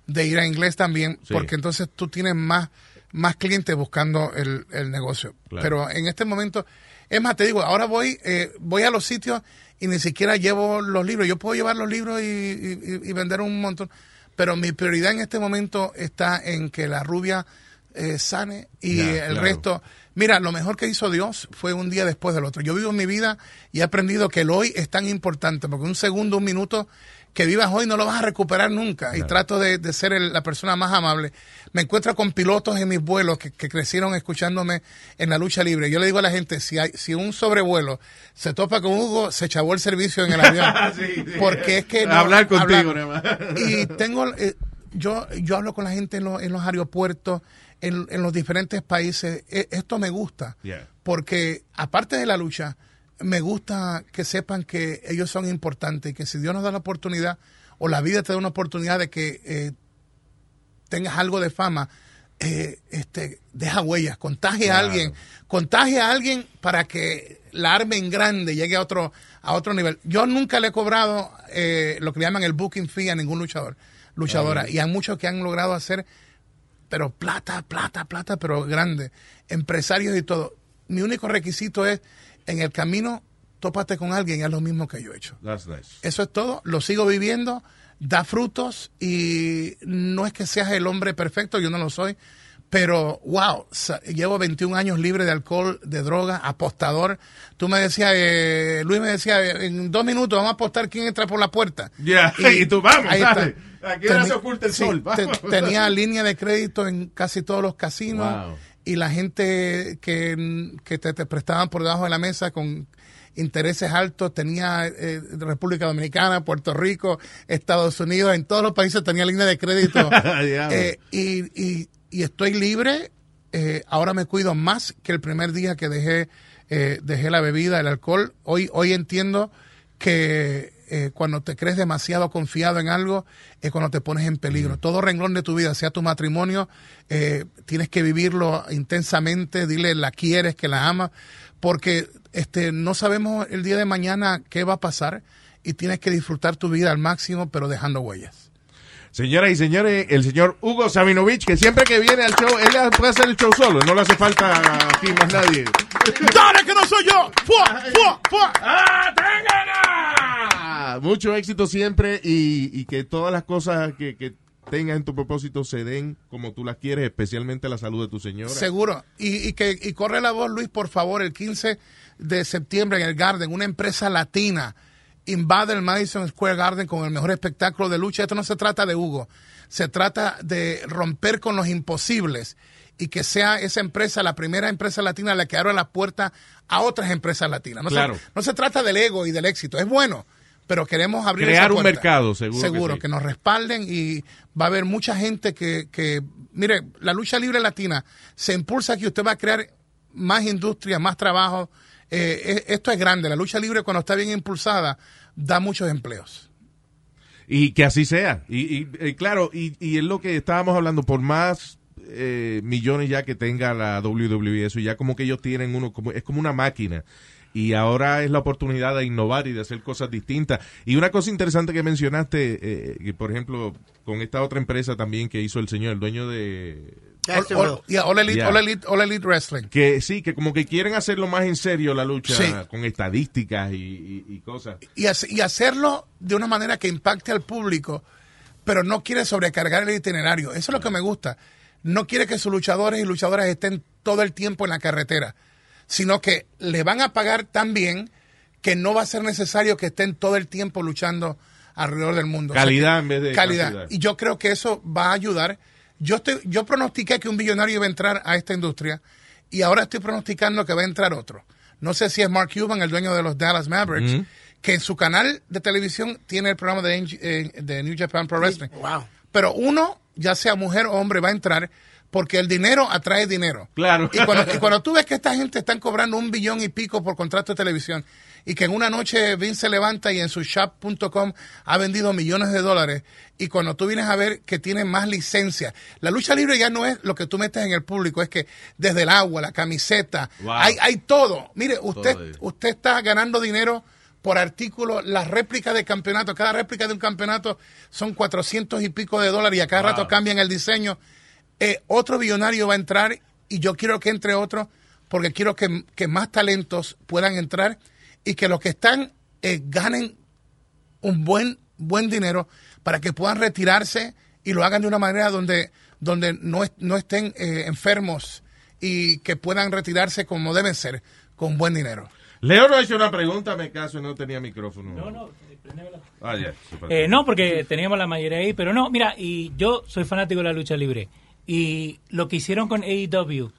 de ir a inglés también, Sí. porque entonces tú tienes más, más clientes buscando el, el negocio. Claro. Pero en este momento, es más, te digo, ahora voy, eh, voy a los sitios y ni siquiera llevo los libros. Yo puedo llevar los libros y, y- y vender un montón, pero mi prioridad en este momento está en que la rubia eh, sane y el claro. resto Mira, lo mejor que hizo Dios fue un día después del otro. Yo vivo mi vida y he aprendido que el hoy es tan importante, porque un segundo, un minuto que vivas hoy no lo vas a recuperar nunca. Y trato de, de ser el- la persona más amable. Me encuentro con pilotos en mis vuelos que, que crecieron escuchándome en la lucha libre. Yo le digo a la gente, si, hay, si un sobrevuelo se topa con Hugo, se chavó el servicio en el avión. Sí, sí. Porque es que... Hablar contigo, hablar- nada más. y tengo eh, yo yo hablo con la gente en, los- en los aeropuertos en, en los diferentes países E- esto me gusta Yeah. porque aparte de la lucha me gusta que sepan que ellos son importantes y que si Dios nos da la oportunidad o la vida te da una oportunidad de que eh, tengas algo de fama eh, este deja huellas contagie a Claro. alguien contagie a alguien para que la arme en grande llegue a otro a otro nivel. Yo nunca le he cobrado eh, lo que llaman el booking fee a ningún luchador luchadora y hay muchos que han logrado hacer pero plata plata plata pero grande empresarios y todo. Mi único requisito es en el camino tópate con alguien haz lo mismo que yo he hecho That's nice. eso es todo, lo sigo viviendo, da frutos y no es que seas el hombre perfecto, yo no lo soy, pero wow, llevo 21 años libre de alcohol, de droga, apostador. Tú me decías, eh, Luis me decía, eh, en dos minutos vamos a apostar quién entra por la puerta. Ya, y tú, vamos, ahí está. ¿A qué hora Teni- se oculta el sí, sol? te- tenía línea de crédito en casi todos los casinos Wow. Y la gente que, que te, te prestaban por debajo de la mesa con intereses altos tenía eh, República Dominicana, Puerto Rico, Estados Unidos, en todos los países tenía línea de crédito. Eh, y, y- y estoy libre, eh, ahora me cuido más que el primer día que dejé, eh, dejé la bebida, el alcohol. Hoy, hoy entiendo que eh, cuando te crees demasiado confiado en algo es cuando te pones en peligro. Todo renglón de tu vida, sea tu matrimonio, eh, tienes que vivirlo intensamente, dile la quieres, que la amas, porque este, no sabemos el día de mañana qué va a pasar y tienes que disfrutar tu vida al máximo, pero dejando huellas. Señoras y señores, el señor Hugo Sabinovich, que siempre que viene al show, él puede hacer el show solo, no le hace falta aquí más nadie. ¡Dale que no soy yo! ¡Fua, fua, fua! Ah, Mucho éxito siempre y, y que todas las cosas que, que tengas en tu propósito se den como tú las quieres, especialmente la salud de tu señora. Seguro. Y, y que y corre la voz, Luis, por favor, el 15 de septiembre en el Garden, una empresa latina invade el Madison Square Garden con el mejor espectáculo de lucha. Esto no se trata de Hugo, se trata de romper con los imposibles y que sea esa empresa la primera empresa latina la que abra la puerta a otras empresas latinas. No, Claro. se, no se trata del ego y del éxito, es bueno, pero queremos abrir Crear esa un mercado, seguro que Seguro, sí. que nos respalden y va a haber mucha gente que, que, mire, la lucha libre latina se impulsa que usted va a crear más industria, más trabajo. Eh, e- esto es grande, la lucha libre cuando está bien impulsada da muchos empleos. Y que así sea. Y, eh, claro, y, y es lo que estábamos hablando, por más eh, millones ya que tenga la WWE, eso ya como que ellos tienen uno, como, es como una máquina. Y ahora es la oportunidad de innovar y de hacer cosas distintas. Y una cosa interesante que mencionaste, eh, que por ejemplo, con esta otra empresa también que hizo el señor, el dueño de... All, all- yeah, All Elite, Yeah. All Elite- All Elite Wrestling. Que sí, que como que quieren hacerlo más en serio la lucha, Sí. con estadísticas y, y- y cosas. y, hace- y hacerlo de una manera que impacte al público, pero no quiere sobrecargar el itinerario. Eso es lo que me gusta. No quiere que sus luchadores y luchadoras estén todo el tiempo en la carretera, sino que le van a pagar tan bien que no va a ser necesario que estén todo el tiempo luchando alrededor del mundo. O sea Calidad que- en vez de calidad. cantidad. Y yo creo que eso va a ayudar. Yo estoy, yo pronostiqué que un billonario iba a entrar a esta industria y ahora estoy pronosticando que va a entrar otro. No sé si es Mark Cuban, el dueño de los Dallas Mavericks, que en su canal de televisión tiene el programa de, eh, de New Japan Pro Wrestling. Wow. Pero uno, ya sea mujer o hombre, va a entrar porque el dinero atrae dinero. Claro. Y cuando, y cuando tú ves que esta gente están cobrando un billón y pico por contrato de televisión y que en una noche Vince se levanta y en su shop.com ha vendido millones de dólares y cuando tú vienes a ver que tienen más licencia, la lucha libre ya no es lo que tú metes en el público, es que desde el agua, la camiseta, Wow. hay, hay todo. Mire, usted, Todo usted está ganando dinero por artículo, las réplicas de campeonato, cada réplica de un campeonato son 400 y pico de dólares y a cada Wow. rato cambian el diseño. Eh, otro billonario va a entrar y yo quiero que entre otro porque quiero que, que más talentos puedan entrar y que los que están eh, ganen un buen, buen dinero para que puedan retirarse y lo hagan de una manera donde, donde no, es- no estén eh, enfermos y que puedan retirarse como deben ser, con buen dinero. Leo no ha hecho una pregunta, me caso, no tenía micrófono. No, no, la- Ah. Eh, no, porque teníamos la mayoría ahí, pero no, mira, y yo soy fanático de la lucha libre. Y lo que hicieron con AEW,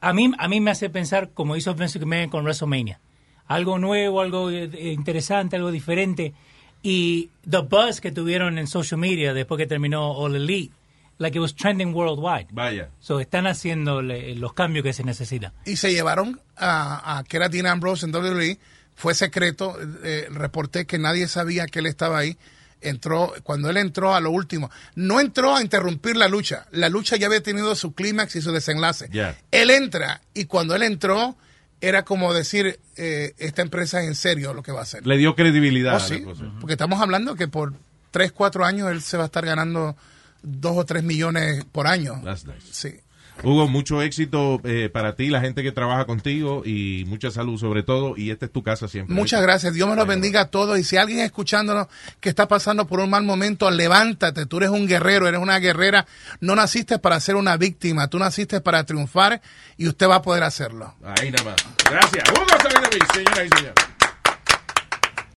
a mí, a mí me hace pensar como hizo Vince McMahon con WrestleMania. Algo nuevo, algo eh, interesante, algo diferente. Y the buzz que tuvieron en social media después que terminó All Elite, like it was trending worldwide. Vaya. So están haciendo los cambios que se necesitan. y se llevaron a, a que era Dean Ambrose en WWE. Fue secreto. eh, reporté que nadie sabía que él estaba ahí. Entró, cuando él entró a lo último, no entró a interrumpir la lucha. La lucha ya había tenido su clímax y su desenlace. Ya. Él entra y cuando él entró, era como decir, eh, esta empresa es en serio lo que va a hacer. Le dio credibilidad Oh, a la sí, cosa. porque estamos hablando que por 3, 4 años él se va a estar ganando 2 o 3 millones por año. That's nice. Sí. Hugo, mucho éxito eh, para ti, la gente que trabaja contigo y mucha salud sobre todo. Y esta es tu casa siempre. Muchas gracias. Dios me los bendiga a todos. Y si alguien escuchándonos que está pasando por un mal momento, levántate. Tú eres un guerrero, eres una guerrera. No naciste para ser una víctima. Tú naciste para triunfar y usted va a poder hacerlo. Ahí nada más. Gracias. Hugo Sabinovich, señoras y señores.